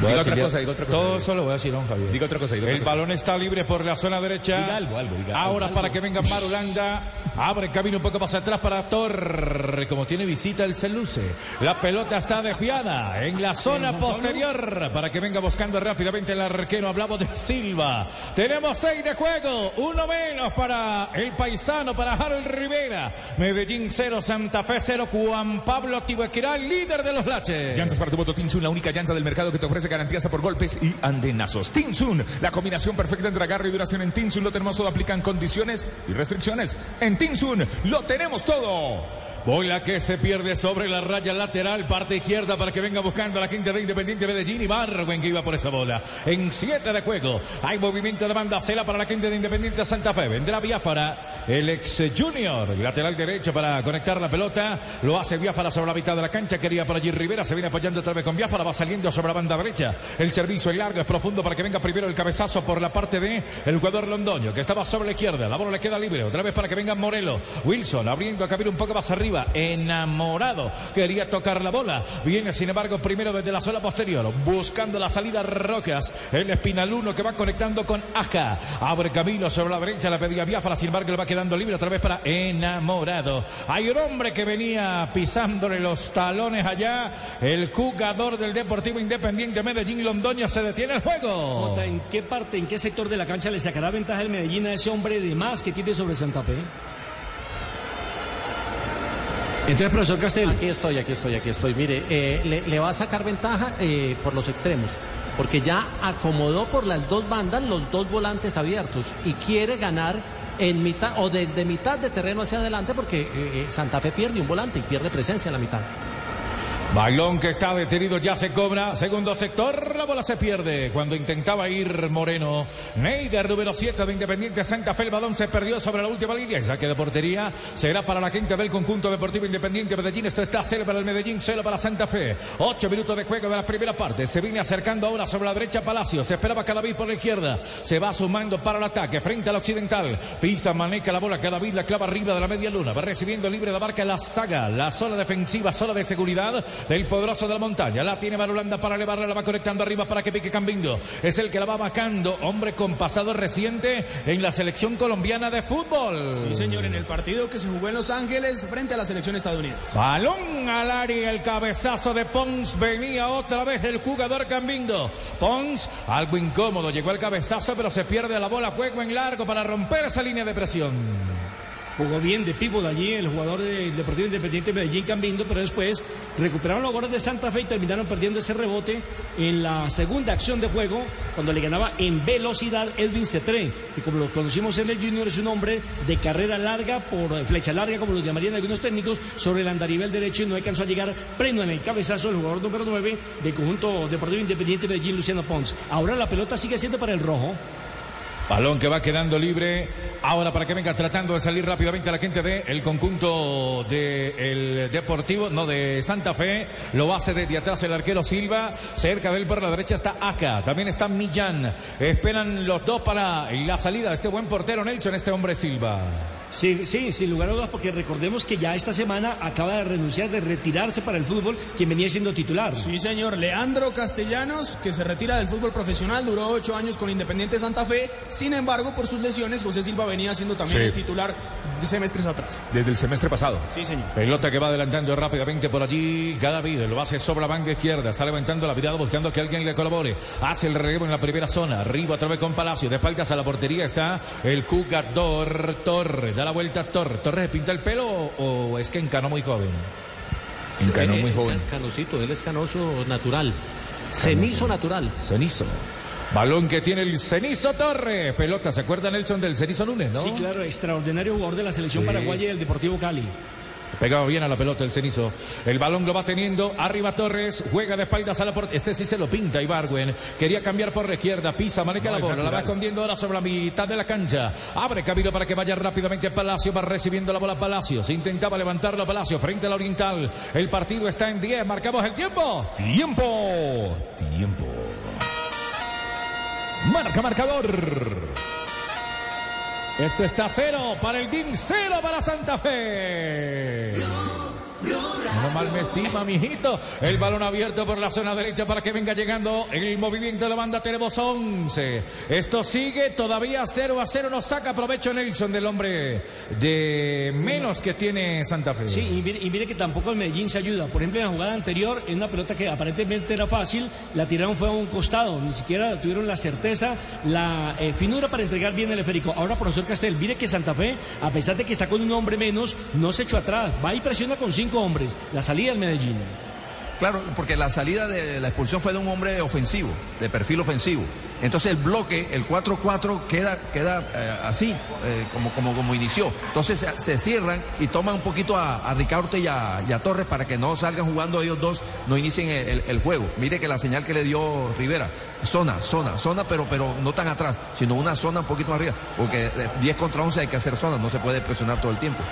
Voy a Diga otra cosa, diga otra cosa. Todo solo voy a decir, don Javier. Diga otra cosa, diga otra El cosa. balón está libre por la zona derecha. Diga algo, algo, diga Ahora para que venga Marulanda. Abre camino un poco más atrás para Torre. Como tiene visita el Celuce. La pelota está desviada en la zona posterior. Para que venga buscando rápidamente el arquero. Hablamos de Silva. Tenemos seis de juego. Uno menos para el paisano, para Harold Rivera. Medellín 0, Santa Fe 0. Juan Pablo Tibaquirá, líder de los Laches. Llantas para tu moto Tinsun, la única llanta del mercado que te ofrece garantía hasta por golpes y andenazos. Tinsun, la combinación perfecta entre agarre y duración en Tinsun. Lo tenemos todo, aplican condiciones y restricciones. En Tinsun, lo tenemos todo. Bola que se pierde sobre la raya lateral, parte izquierda para que venga buscando a la quinta de Independiente Medellín y Barwen que iba por esa bola. En siete de juego hay movimiento de banda cela para la quinta de Independiente Santa Fe. Vendrá Biafara, el ex Junior, lateral derecho para conectar la pelota. Lo hace Biafara sobre la mitad de la cancha. Quería por allí Rivera, se viene apoyando otra vez con Biafara, va saliendo sobre la banda derecha. El servicio es largo, es profundo para que venga primero el cabezazo por la parte de el jugador Londoño que estaba sobre la izquierda. La bola le queda libre, otra vez para que venga Morelo. Wilson abriendo a cabir un poco más arriba, enamorado. Quería tocar la bola. Viene, sin embargo, primero desde la zona posterior, buscando la salida Rocas. El Espinaluno que va conectando con Aja. Abre camino sobre la derecha, la pedía Biafara, sin embargo, le va quedando libre otra vez para enamorado. Hay un hombre que venía pisándole los talones allá. El jugador del Deportivo Independiente Medellín Londoño se detiene el juego. ¿en qué parte, en qué sector de la cancha le sacará ventaja el Medellín a ese hombre de más que tiene sobre Santa Fe? Entonces, profesor Castel. Aquí estoy, aquí estoy, aquí estoy. Mire, eh, le, va a sacar ventaja eh, por los extremos, porque ya acomodó por las dos bandas los dos volantes abiertos y quiere ganar en mitad o desde mitad de terreno hacia adelante, porque eh, Santa Fe pierde un volante y pierde presencia en la mitad. Balón que está detenido, ya se cobra. Segundo sector, la bola se pierde. Cuando intentaba ir Moreno. Neider, número 7 de Independiente Santa Fe. El balón se perdió sobre la última línea. Y saque de portería será para la quinta del conjunto deportivo Independiente Medellín. Esto está cero para el Medellín, cero para Santa Fe. Ocho minutos de juego de la primera parte. Se viene acercando ahora sobre la derecha Palacio. Se esperaba Cadavid por la izquierda. Se va sumando para el ataque frente al occidental. Pisa, maneca la bola. Cadavid la clava arriba de la media luna. Va recibiendo libre de barca la saga. La zona defensiva, zona de seguridad del poderoso de la montaña. La tiene Marulanda para elevarla, la va conectando arriba para que pique Cambindo. Es el que la va vacando, hombre con pasado reciente en la selección colombiana de fútbol. Sí, señor, en el partido que se jugó en Los Ángeles frente a la selección estadounidense. Balón al área, el cabezazo de Pons. Venía otra vez el jugador Cambindo. Pons, algo incómodo, llegó el cabezazo, pero se pierde la bola. Juego en largo para romper esa línea de presión. Jugó bien de pívot allí el jugador del Deportivo Independiente Medellín Cambindo, pero después recuperaron los goles de Santa Fe y terminaron perdiendo ese rebote en la segunda acción de juego, cuando le ganaba en velocidad Edwin Cetré, que como lo conocimos en el Junior es un hombre de carrera larga, por flecha larga, como lo llamarían algunos técnicos, sobre el andarivel derecho y no alcanzó a llegar pleno en el cabezazo el jugador número 9 del conjunto Deportivo Independiente Medellín, Luciano Pons. Ahora la pelota sigue siendo para el rojo. Balón que va quedando libre. Ahora para que venga tratando de salir rápidamente a la gente de el conjunto del Deportivo, no de Santa Fe. Lo hace desde atrás el arquero Silva. Cerca de él por la derecha está Aca. También está Millán. Esperan los dos para la salida de este buen portero Nelson, este hombre Silva. Sí, sí, sin lugar a dudas, porque recordemos que ya esta semana acaba de renunciar, de retirarse para el fútbol, quien venía siendo titular. Sí, señor. Leandro Castellanos, que se retira del fútbol profesional, duró ocho años con Independiente Santa Fe. Sin embargo, por sus lesiones, José Silva venía siendo también Sí. el titular de semestres atrás. Desde el semestre pasado. Sí, señor. Pelota que va adelantando rápidamente por allí. Gadavid lo hace sobre la banda izquierda. Está levantando la mirada buscando que alguien le colabore. Hace el relevo en la primera zona. Arriba otra vez con Palacio. De espaldas a la portería está el jugador Torres. Da la vuelta Torres. ¿Torres se pinta el pelo o, o es que encanó muy joven? Encanó Eh, muy eh, joven. can- Canosito, él es canoso natural. Cenizo natural. Cenizo. Balón que tiene el Cenizo Torres. Pelota, ¿se acuerda Nelson del Cenizo Lunes, no? Sí, claro, extraordinario jugador de la selección Sí. paraguaya y del Deportivo Cali. Pegaba bien a la pelota el cenizo. El balón lo va teniendo. Arriba Torres. Juega de espaldas a la portería. Este sí se lo pinta Ibargüen. Quería cambiar por la izquierda. Pisa, maneja No, la bola. La va escondiendo ahora sobre la mitad de la cancha. Abre camino para que vaya rápidamente Palacio. Va recibiendo la bola Palacio. Se intentaba levantarlo a Palacio frente al Oriental. El partido está en 10. Marcamos el tiempo. Tiempo. Tiempo. Marca marcador. Esto está cero para el DIM, cero para Santa Fe. No mal me estima, mijito. El balón abierto por la zona derecha para que venga llegando el movimiento de la banda. Tenemos 11. Esto sigue todavía 0 a 0. Nos saca provecho Nelson del hombre de menos que tiene Santa Fe. Sí, y mire, y mire que tampoco el Medellín se ayuda. Por ejemplo, en la jugada anterior, en una pelota que aparentemente era fácil, la tiraron fue a un costado. Ni siquiera tuvieron la certeza, la eh, finura para entregar bien el esférico. Ahora, profesor Castel, mire que Santa Fe, a pesar de que está con un hombre menos, no se echó atrás. Va y presiona con cinco hombres. La salida del Medellín. Claro, porque la salida de la expulsión fue de un hombre ofensivo, de perfil ofensivo. Entonces el bloque, el 4-4, queda, queda eh, así, eh, como, como, como inició. Entonces se, cierran y toman un poquito a, a Ricaurte y a, Torres para que no salgan jugando ellos dos, no inicien el, juego. Mire que la señal que le dio Rivera, zona, zona, zona, pero, pero no tan atrás, sino una zona un poquito arriba. Porque eh, 10 contra 11 hay que hacer zona, no se puede presionar todo el tiempo.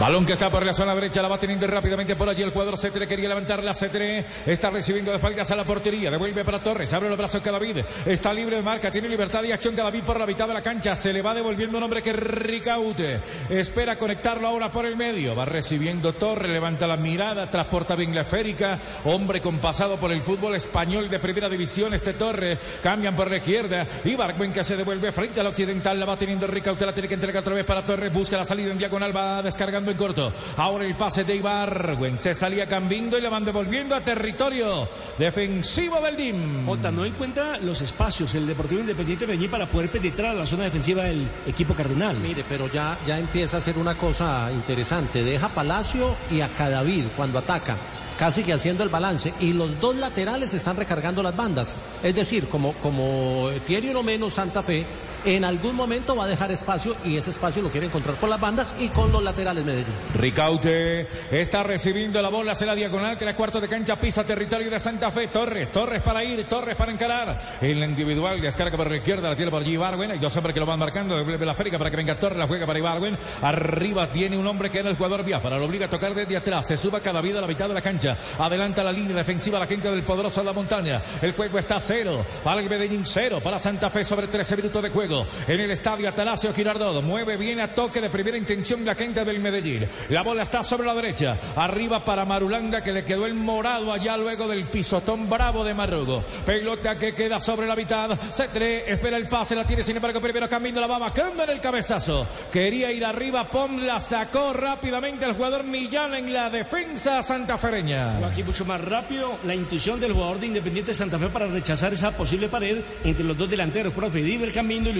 Balón que está por la zona derecha, la va teniendo rápidamente por allí el cuadro Cetre, quería levantar la Cetre, está recibiendo de espaldas a la portería, devuelve para Torres, abre los brazos Cadavid, está libre de marca, tiene libertad y acción Cadavid por la mitad de la cancha, se le va devolviendo un hombre que Ricaute, espera conectarlo ahora por el medio, va recibiendo Torres, levanta la mirada, transporta bien la esférica, hombre con pasado por el fútbol español de primera división, este Torres, cambian por la izquierda, y Barcuen que se devuelve frente al occidental, la va teniendo Ricaute, la tiene que entregar otra vez para Torres, busca la salida en diagonal, va descargando en corto. Ahora el pase de Ibargüen. Se salía cambiando y le van devolviendo a territorio defensivo del DIM. Jota no encuentra los espacios el Deportivo Independiente de Medellín para poder penetrar a la zona defensiva del equipo cardenal. Mire, pero ya, ya empieza a hacer una cosa interesante. Deja Palacio y a Cadavid cuando ataca. Casi que haciendo el balance. Y los dos laterales están recargando las bandas. Es decir, como, como tiene uno menos Santa Fe, en algún momento va a dejar espacio y ese espacio lo quiere encontrar por las bandas y con los laterales Medellín. Ricaute está recibiendo la bola hacia la diagonal que cuarto de cancha pisa territorio de Santa Fe. Torres, Torres para ir, Torres para encarar. En la individual descarga por la izquierda, la tiene por allí Ibargüen. Hay dos hombres que lo van marcando. Devuelve la férica para que venga Torres, la juega para Ibargüen. Arriba tiene un hombre que era el jugador Biafara. Lo obliga a tocar desde atrás. Se suba cada vida a la mitad de la cancha. Adelanta la línea defensiva la gente del poderoso de la montaña. El juego está cero. Para el Medellín cero. Para Santa Fe sobre 13 minutos de juego. En el estadio Atanasio Girardot. Mueve bien a toque de primera intención la gente del Medellín. La bola está sobre la derecha. Arriba para Marulanda que le quedó el morado allá luego del pisotón bravo de Marrugo. Pelota que queda sobre la mitad. Cetre espera el pase. La tiene sin embargo primero Camino la va bajando en el cabezazo. Quería ir arriba. Pom la sacó rápidamente el jugador Millán en la defensa santafereña. Aquí mucho más rápido la intuición del jugador de Independiente Santa Fe para rechazar esa posible pared entre los dos delanteros, profe Diver Camino y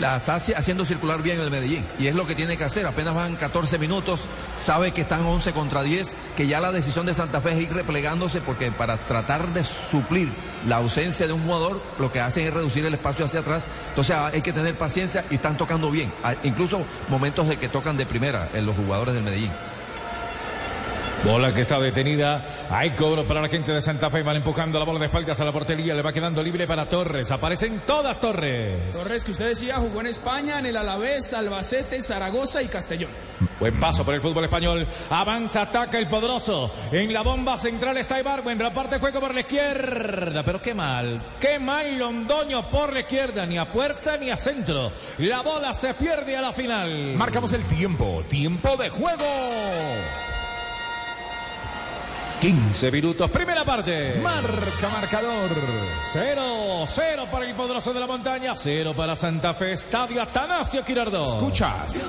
La está haci- haciendo circular bien el Medellín. Y es lo que tiene que hacer. Apenas van 14 minutos. Sabe que están 11 contra 10. Que ya la decisión de Santa Fe es ir replegándose porque para tratar de suplir la ausencia de un jugador, lo que hacen es reducir el espacio hacia atrás. Entonces ah, hay que tener paciencia y están tocando bien. Ah, Incluso momentos de que tocan de primera en los jugadores del Medellín. Bola que está detenida. Hay cobro para la gente de Santa Fe. Van empujando la bola de espaldas a la portería. Le va quedando libre para Torres. Aparecen todas Torres. Torres, que usted decía, jugó en España, en el Alavés, Albacete, Zaragoza y Castellón. Buen paso por el fútbol español. Avanza, ataca el poderoso. En la bomba central está Ibargüen. Reparte juego por la izquierda. Pero qué mal. Qué mal Londoño por la izquierda. Ni a puerta ni a centro. La bola se pierde a la final. Marcamos el tiempo. Tiempo de juego. 15 minutos. Primera parte. Marca marcador. 0, 0 para el poderoso de la montaña. 0 para Santa Fe. Estadio Atanasio Girardot. Escuchas.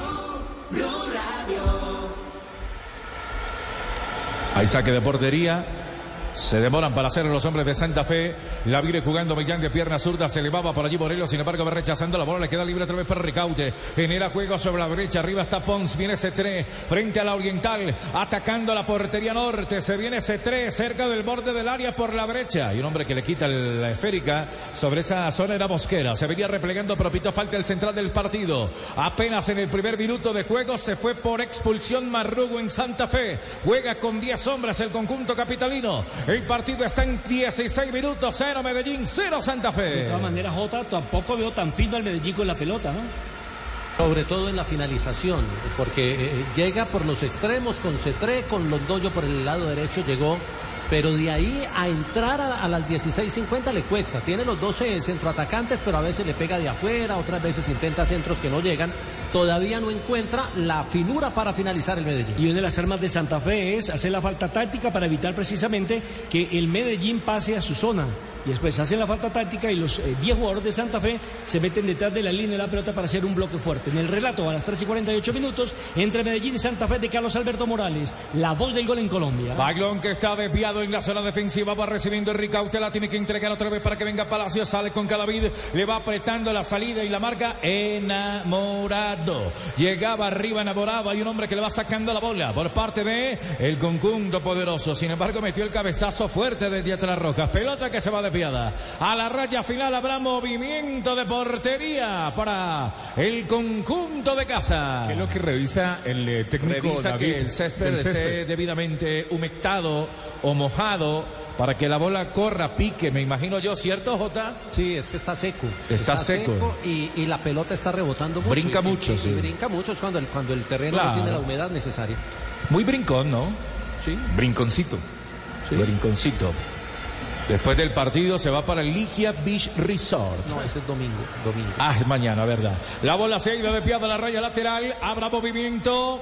Hay saque de portería. Se demoran para hacer los hombres de Santa Fe. La viene jugando Millán de pierna zurda. Se elevaba por allí Morelos. Sin embargo, va rechazando la bola. Le queda libre otra vez para Ricaute. Genera juego sobre la derecha. Arriba está Pons. Viene C3 frente a la Oriental. Atacando la portería norte. Se viene C3 cerca del borde del área por la brecha. Y un hombre que le quita la esférica sobre esa zona era Mosquera. Se venía replegando, pero pitó falta el central del partido. Apenas en el primer minuto de juego se fue por expulsión Marrugo en Santa Fe. Juega con 10 hombres el conjunto capitalino. El partido está en 16 minutos. 0 Medellín, 0 Santa De Fe. todas maneras, Jota, tampoco veo tan fino al Medellín con la pelota, ¿no? Sobre todo en la finalización, porque eh, llega por los extremos con Cetré, con Londoño por el lado derecho, llegó pero de ahí a entrar a, a las 16.50 le cuesta. Tiene los 12 centroatacantes, pero a veces le pega de afuera, otras veces intenta centros que no llegan. Todavía no encuentra la finura para finalizar el Medellín. Y una de las armas de Santa Fe es hacer la falta táctica para evitar precisamente que el Medellín pase a su zona. Después hacen la falta táctica y los eh, 10 jugadores de Santa Fe se meten detrás de la línea de la pelota para hacer un bloque fuerte. En el relato a las 3 y 48 minutos entre Medellín y Santa Fe de Carlos Alberto Morales, la voz del gol en Colombia. Balón que está desviado en la zona defensiva, va recibiendo Enrique Autela, tiene que entregar otra vez para que venga Palacio, sale con Cadavid, le va apretando la salida y la marca enamorado. Llegaba arriba enamorado, hay un hombre que le va sacando la bola por parte de el conjunto poderoso. Sin embargo, metió el cabezazo fuerte desde atrás Rojas. Pelota que se va desviada. A la raya final habrá movimiento de portería para el conjunto de casa. ¿Qué es lo que revisa el eh, técnico Revisa David que el césped del esté debidamente humectado o mojado para que la bola corra, pique, me imagino yo, ¿cierto, Jota? Sí, es que está seco. Está seco. y, y la pelota está rebotando mucho. Brinca Y- mucho, y- y sí. Brinca mucho es cuando el, cuando el terreno Claro. no tiene la humedad necesaria. Muy brincón, ¿no? Sí. Brinconcito. Brinconcito. Después del partido se va para el Ligia Beach Resort. No, ese es domingo. domingo. Ah, es mañana, verdad. La bola se ido desviada a la raya lateral. Habrá movimiento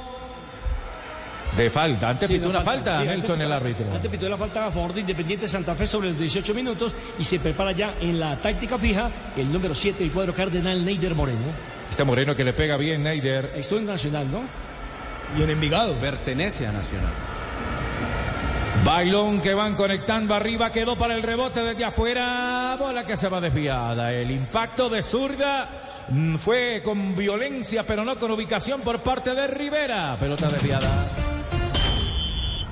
de falta. Antes Sí, pitó no, una falta, sí, Nelson, antes- el árbitro. Antes pitó la falta a favor de Independiente Santa Fe sobre los 18 minutos y se prepara ya en la táctica fija el número 7 del cuadro cardenal Neider Moreno. Este Moreno que le pega bien, Neider. Estuvo en Nacional, ¿no? Y en Envigado. Pertenece a Nacional. Bailón que van conectando arriba, quedó para el rebote desde afuera. Bola que se va desviada. El impacto de zurda mm, fue con violencia, pero no con ubicación por parte de Rivera. Pelota desviada.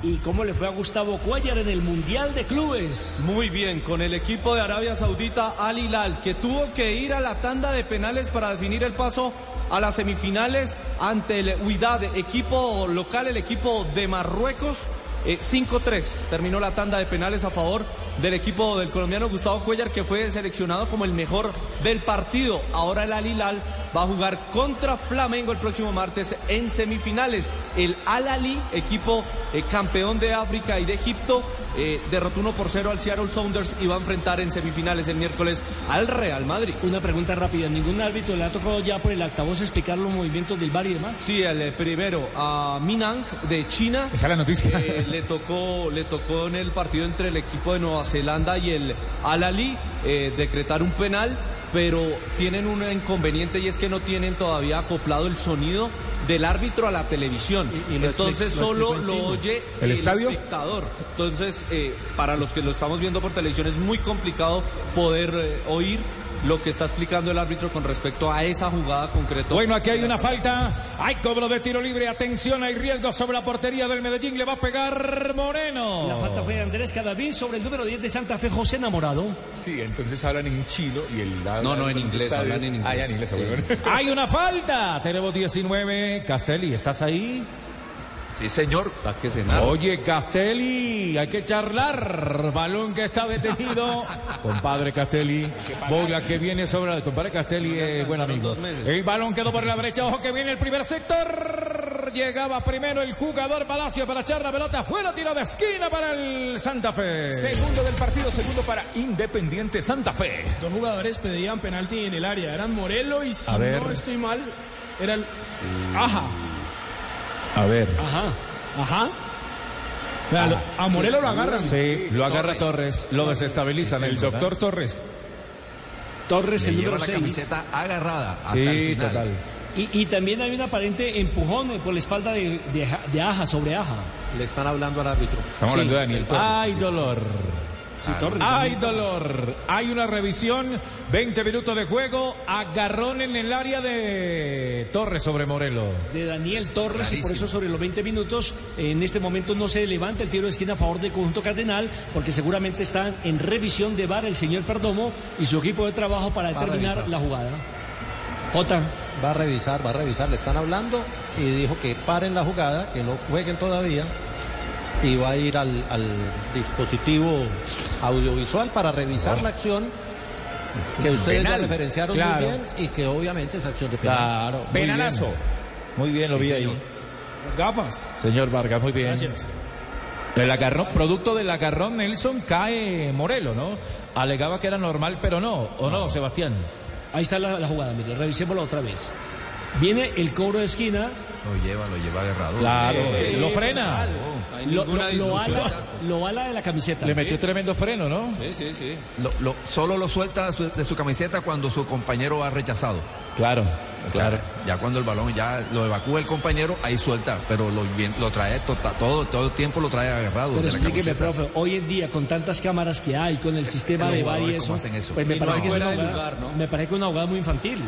¿Y cómo le fue a Gustavo Cuellar en el Mundial de Clubes? Muy bien, con el equipo de Arabia Saudita Al Hilal, que tuvo que ir a la tanda de penales para definir el paso a las semifinales ante el Huidad, equipo local, el equipo de Marruecos. Eh, 5-3 terminó la tanda de penales a favor del equipo del colombiano Gustavo Cuellar, que fue seleccionado como el mejor del partido. Ahora el Al Hilal va a jugar contra Flamengo el próximo martes en semifinales. El Al Ali, equipo eh, campeón de África y de Egipto, eh, derrotó 1 por 0 al Seattle Sounders y va a enfrentar en semifinales el miércoles al Real Madrid. Una pregunta rápida, ¿ningún árbitro le ha tocado ya por el altavoz explicar los movimientos del bar y demás? Sí, el eh, primero a Minang de China. Esa es la noticia. Eh, le tocó le tocó en el partido entre el equipo de Nueva Zelanda y el Al Ali eh, decretar un penal, pero tienen un inconveniente y es que no tienen todavía acoplado el sonido del árbitro a la televisión. Y- y lo Entonces solo lo oye ¿El estadio? espectador. Entonces, eh, para los que lo estamos viendo por televisión es muy complicado poder eh, oír lo que está explicando el árbitro con respecto a esa jugada concreta. Bueno, aquí hay una falta. Hay cobro de tiro libre. Atención, hay riesgo sobre la portería del Medellín. Le va a pegar Moreno. La falta fue de Andrés Cadavid sobre el número 10 de Santa Fe, José Enamorado. Sí, entonces hablan en chino y el No, no, en inglés, hablan en Ah, ya inglés. en inglés. Sí. bueno. Hay una falta. Tenemos 19. Castelli, ¿estás ahí? Sí, señor. Cenar. Oye, Castelli, hay que charlar. Balón que está detenido. Compadre Castelli. Bola que viene sobre la. Compadre Castelli es buen amigo. El balón quedó por la derecha. Ojo que viene el primer sector. Llegaba primero el jugador Palacio para echar la pelota fuera. Tiro de esquina para el Santa Fe. Segundo del partido, segundo para Independiente Santa Fe. Dos jugadores pedían penalti en el área. Eran Morelo y si A ver. no estoy mal, era el. Aja. A ver. Ajá. Ajá. Vea, lo- a Morelo lo agarran. Sí, lo agarra Torres. Torres. Lo desestabilizan. El doctor Torres. Torres, el lleva número la 6. camiseta agarrada hasta el final. total. Y, y también hay un aparente empujón eh, por la espalda de, de, de Aja, sobre Aja. Le están hablando al árbitro. Estamos Sí. hablando de Daniel Torres. Ay, dolor. Sí, Torres. Hay dolor. Hay una revisión. 20 minutos de juego. Agarrón en el área de Torres sobre Morelo. de Daniel Torres y por eso sobre los 20 minutos en este momento no se levanta el tiro de esquina a favor del conjunto cardenal porque seguramente están en revisión de VAR el señor Perdomo y su equipo de trabajo para Va determinar la jugada. Jota, Va a revisar, va a revisar. Le están hablando y dijo que paren la jugada, que no jueguen todavía. Y va a ir al, al dispositivo audiovisual para revisar la acción que ustedes Penal. ya referenciaron Claro. muy bien y que obviamente es acción de penal. Claro. muy Penalazo. bien. Muy bien, lo Sí, vi señor. ahí. Las gafas. Señor Vargas, muy bien. Gracias. El agarrón, producto del agarrón Nelson cae Morelo, ¿no? Alegaba que era normal, pero no, ¿o no, Sebastián? Ahí está la, la jugada, mire, revisémosla otra vez. Viene el cobro de esquina, Lo lleva, lo lleva agarrado. Claro, Sí, lo frena. No lo, lo- lo ala, lo ala de la camiseta. Le metió tremendo freno, ¿no? Sí, sí, sí. Lo- lo- solo lo suelta su- de su camiseta cuando su compañero ha rechazado. Claro, O sea, Ya cuando el balón ya lo evacúa el compañero, ahí suelta, pero lo, lo trae to- todo, todo el tiempo lo trae agarrado. Pero explíqueme, profe, hoy en día con tantas cámaras que hay, con el sistema de VAR y jugadores eso, pues me Y no parece, que es una lugar, ¿no? me parece que es una jugada muy infantil.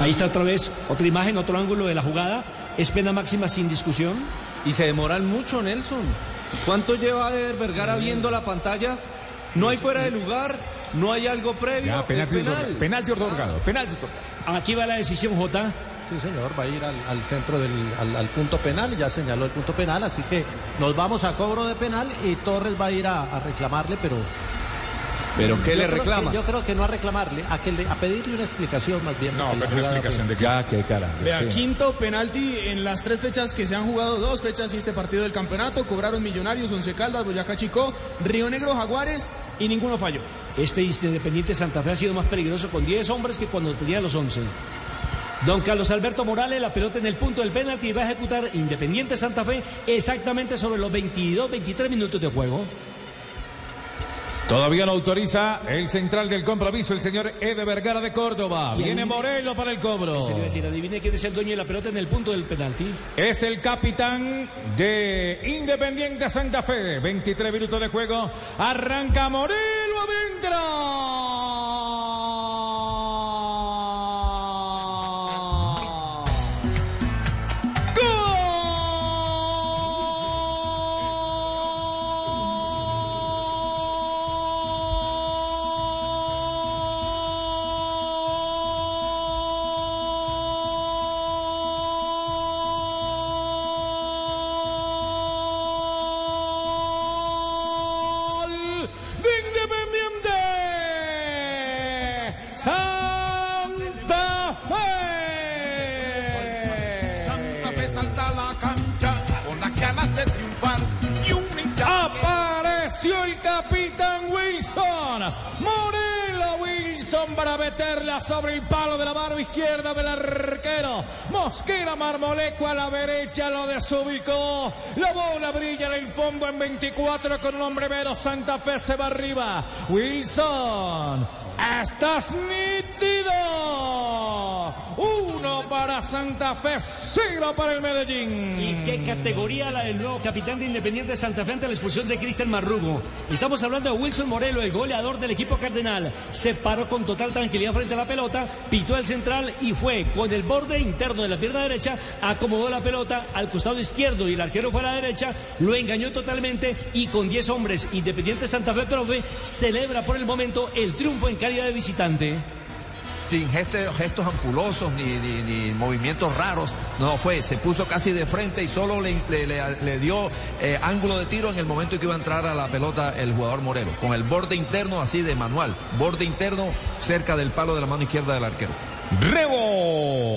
Ahí está otra vez, otra imagen, otro ángulo de la jugada. Es pena máxima sin discusión. Y se demoran mucho, Nelson. ¿Cuánto lleva Eder Vergara viendo la pantalla? No hay fuera de lugar, no hay algo previo, Ya, es penalti, penal. otorgado, penalti otorgado, penalti otorgado. Aquí va la decisión, J. Sí, señor, va a ir al, al centro del al, al punto penal, ya señaló el punto penal, así que nos vamos a cobro de penal y Torres va a ir a, a reclamarle, pero... ¿Pero qué Yo le creo reclama? que- yo creo que no a reclamarle, a, que le- a pedirle una explicación más bien. No, pero una explicación de Ya, qué cara. Vea, Sí. quinto penalti en las tres fechas que se han jugado, dos fechas y este partido del campeonato. Cobraron Millonarios, Once Caldas, Boyacá Chicó, Río Negro, Jaguares y ninguno falló. Este Independiente Santa Fe ha sido más peligroso con 10 hombres que cuando tenía los 11. Don Carlos Alberto Morales, la pelota en el punto del penalti y va a ejecutar Independiente Santa Fe exactamente sobre los 22, 23 minutos de juego. Todavía no autoriza el central del compromiso, el señor Ede Vergara de Córdoba. Y Viene adivine- Morelo para el cobro. A decir, adivine quién es el dueño de la pelota en el punto del penalti. Es el capitán de Independiente Santa Fe. 23 minutos de juego. Arranca Morelo adentro. Sobre el palo de la barba izquierda del arquero. Mosquera Marmoleco a la derecha lo desubicó. La bola brilla en el fondo en 24 con un hombre menos. Santa Fe se va arriba. Wilson. Estás nítido. Para Santa Fe, cero para el Medellín. ¿Y qué categoría la del nuevo capitán de Independiente Santa Fe ante la expulsión de Cristian Marrugo? Estamos hablando de Wilson Morelo, el goleador del equipo cardenal. Se paró con total tranquilidad frente a la pelota, pitó el central y fue con el borde interno de la pierna derecha, acomodó la pelota al costado izquierdo y el arquero fue a la derecha, lo engañó totalmente y con 10 hombres Independiente Santa Fe, profe, celebra por el momento el triunfo en calidad de visitante. Sin gestos, gestos ampulosos ni, movimientos raros. No fue, se puso casi de frente y solo le- le dio eh, ángulo de tiro en el momento en que iba a entrar a la pelota el jugador Moreno. Con el borde interno así de manual. Borde interno cerca del palo de la mano izquierda del arquero. Rebo.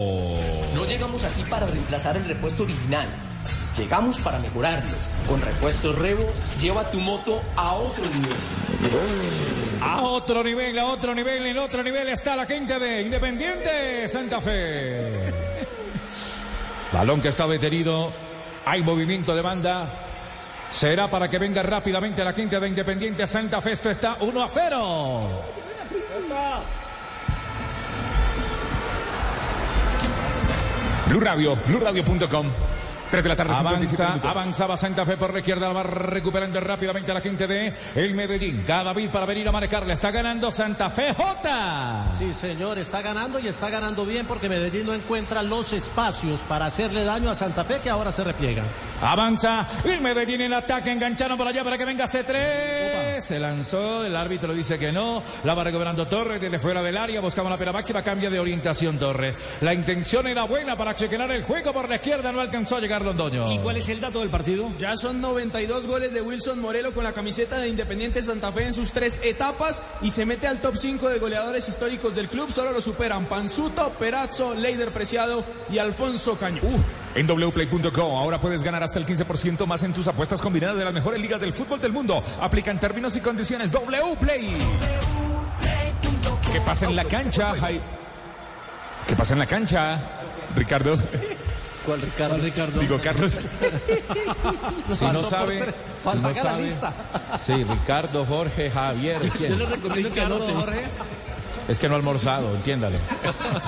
No llegamos aquí para reemplazar el repuesto original. Llegamos para mejorarlo. Con repuestos Revo, lleva tu moto a otro nivel. A otro nivel, a otro nivel, en otro nivel está la gente de Independiente Santa Fe. Balón que está detenido. Hay movimiento de banda. Será para que venga rápidamente la quinta de Independiente Santa Fe. Esto está 1 a 0. Blue Radio, BlueRadio.com. 3 de la tarde, 57 Avanza, avanzaba Santa Fe por la izquierda, va recuperando rápidamente a la gente de el Medellín. David para venir a marcarle, está ganando Santa Fe J. Sí, señor, está ganando y está ganando bien porque Medellín no encuentra los espacios para hacerle daño a Santa Fe que ahora se repliega. Avanza el Medellín en ataque, engancharon por allá para que venga C3. Se lanzó, el árbitro dice que no. La va recuperando Torres desde fuera del área. Buscamos la pena máxima, cambia de orientación Torres. La intención era buena para chequear el juego por la izquierda, no alcanzó a llegar Londoño. ¿Y cuál es el dato del partido? Ya son 92 goles de Wilson Morelo con la camiseta de Independiente Santa Fe en sus tres etapas y se mete al top 5 de goleadores históricos del club. Solo lo superan Panzuto, Perazzo, Leider Preciado y Alfonso Caño. En wplay.co ahora puedes ganar hasta el 15% más en tus apuestas combinadas de las mejores ligas del fútbol del mundo. Aplican términos y condiciones. Wplay. ¿Qué pasa en la cancha? Jai- ¿Qué pasa en la cancha? Ricardo. ¿Cuál Ricardo? Ricardo? Digo, Carlos. Si no sabe, si no saca la sabe- lista. Sí, Ricardo, Jorge, Javier. ¿quién? Yo le recomiendo que Ricardo, anoten. Jorge. Es que no ha almorzado, entiéndalo.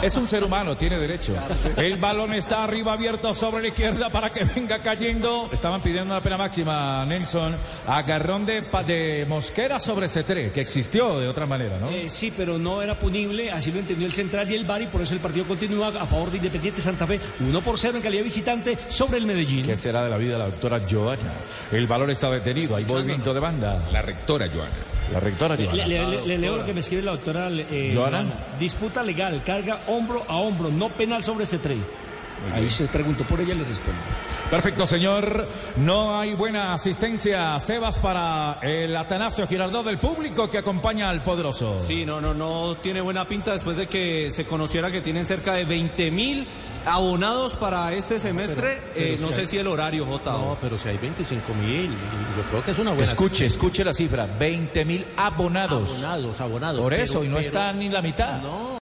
Es un ser humano, tiene derecho. El balón está arriba abierto sobre la izquierda para que venga cayendo. Estaban pidiendo una pena máxima, Nelson. Agarrón de, Mosquera sobre C3, que existió de otra manera, ¿no? Eh, sí, pero no era punible, así lo entendió el central y el VAR y por eso el partido continúa a favor de Independiente Santa Fe, 1 por 0 en calidad visitante sobre el Medellín. ¿Qué será de la vida de la doctora Joana? El valor está detenido, hay movimiento de banda. La rectora, Joana. La rectora Le, Joana. le- le- le leo lo que me escribe la doctora eh, Joana. Joana. Disputa legal, carga hombro a hombro, no penal sobre este tren. Ahí se preguntó por ella y le respondo. Perfecto, señor. No hay buena asistencia, Sebas, para el Atanasio Girardot del público que acompaña al poderoso. Sí, no, no, no tiene buena pinta después de que se conociera que tienen cerca de 20 mil abonados para este semestre. Pero- pero Eh, si no hay- sé si el horario, Jota. No, pero si hay 25 mil, yo creo que es una buena. Escuche, escuche la cifra, 20 mil abonados. Abonados, abonados. Por pero- eso, y no pero- está ni la mitad. No.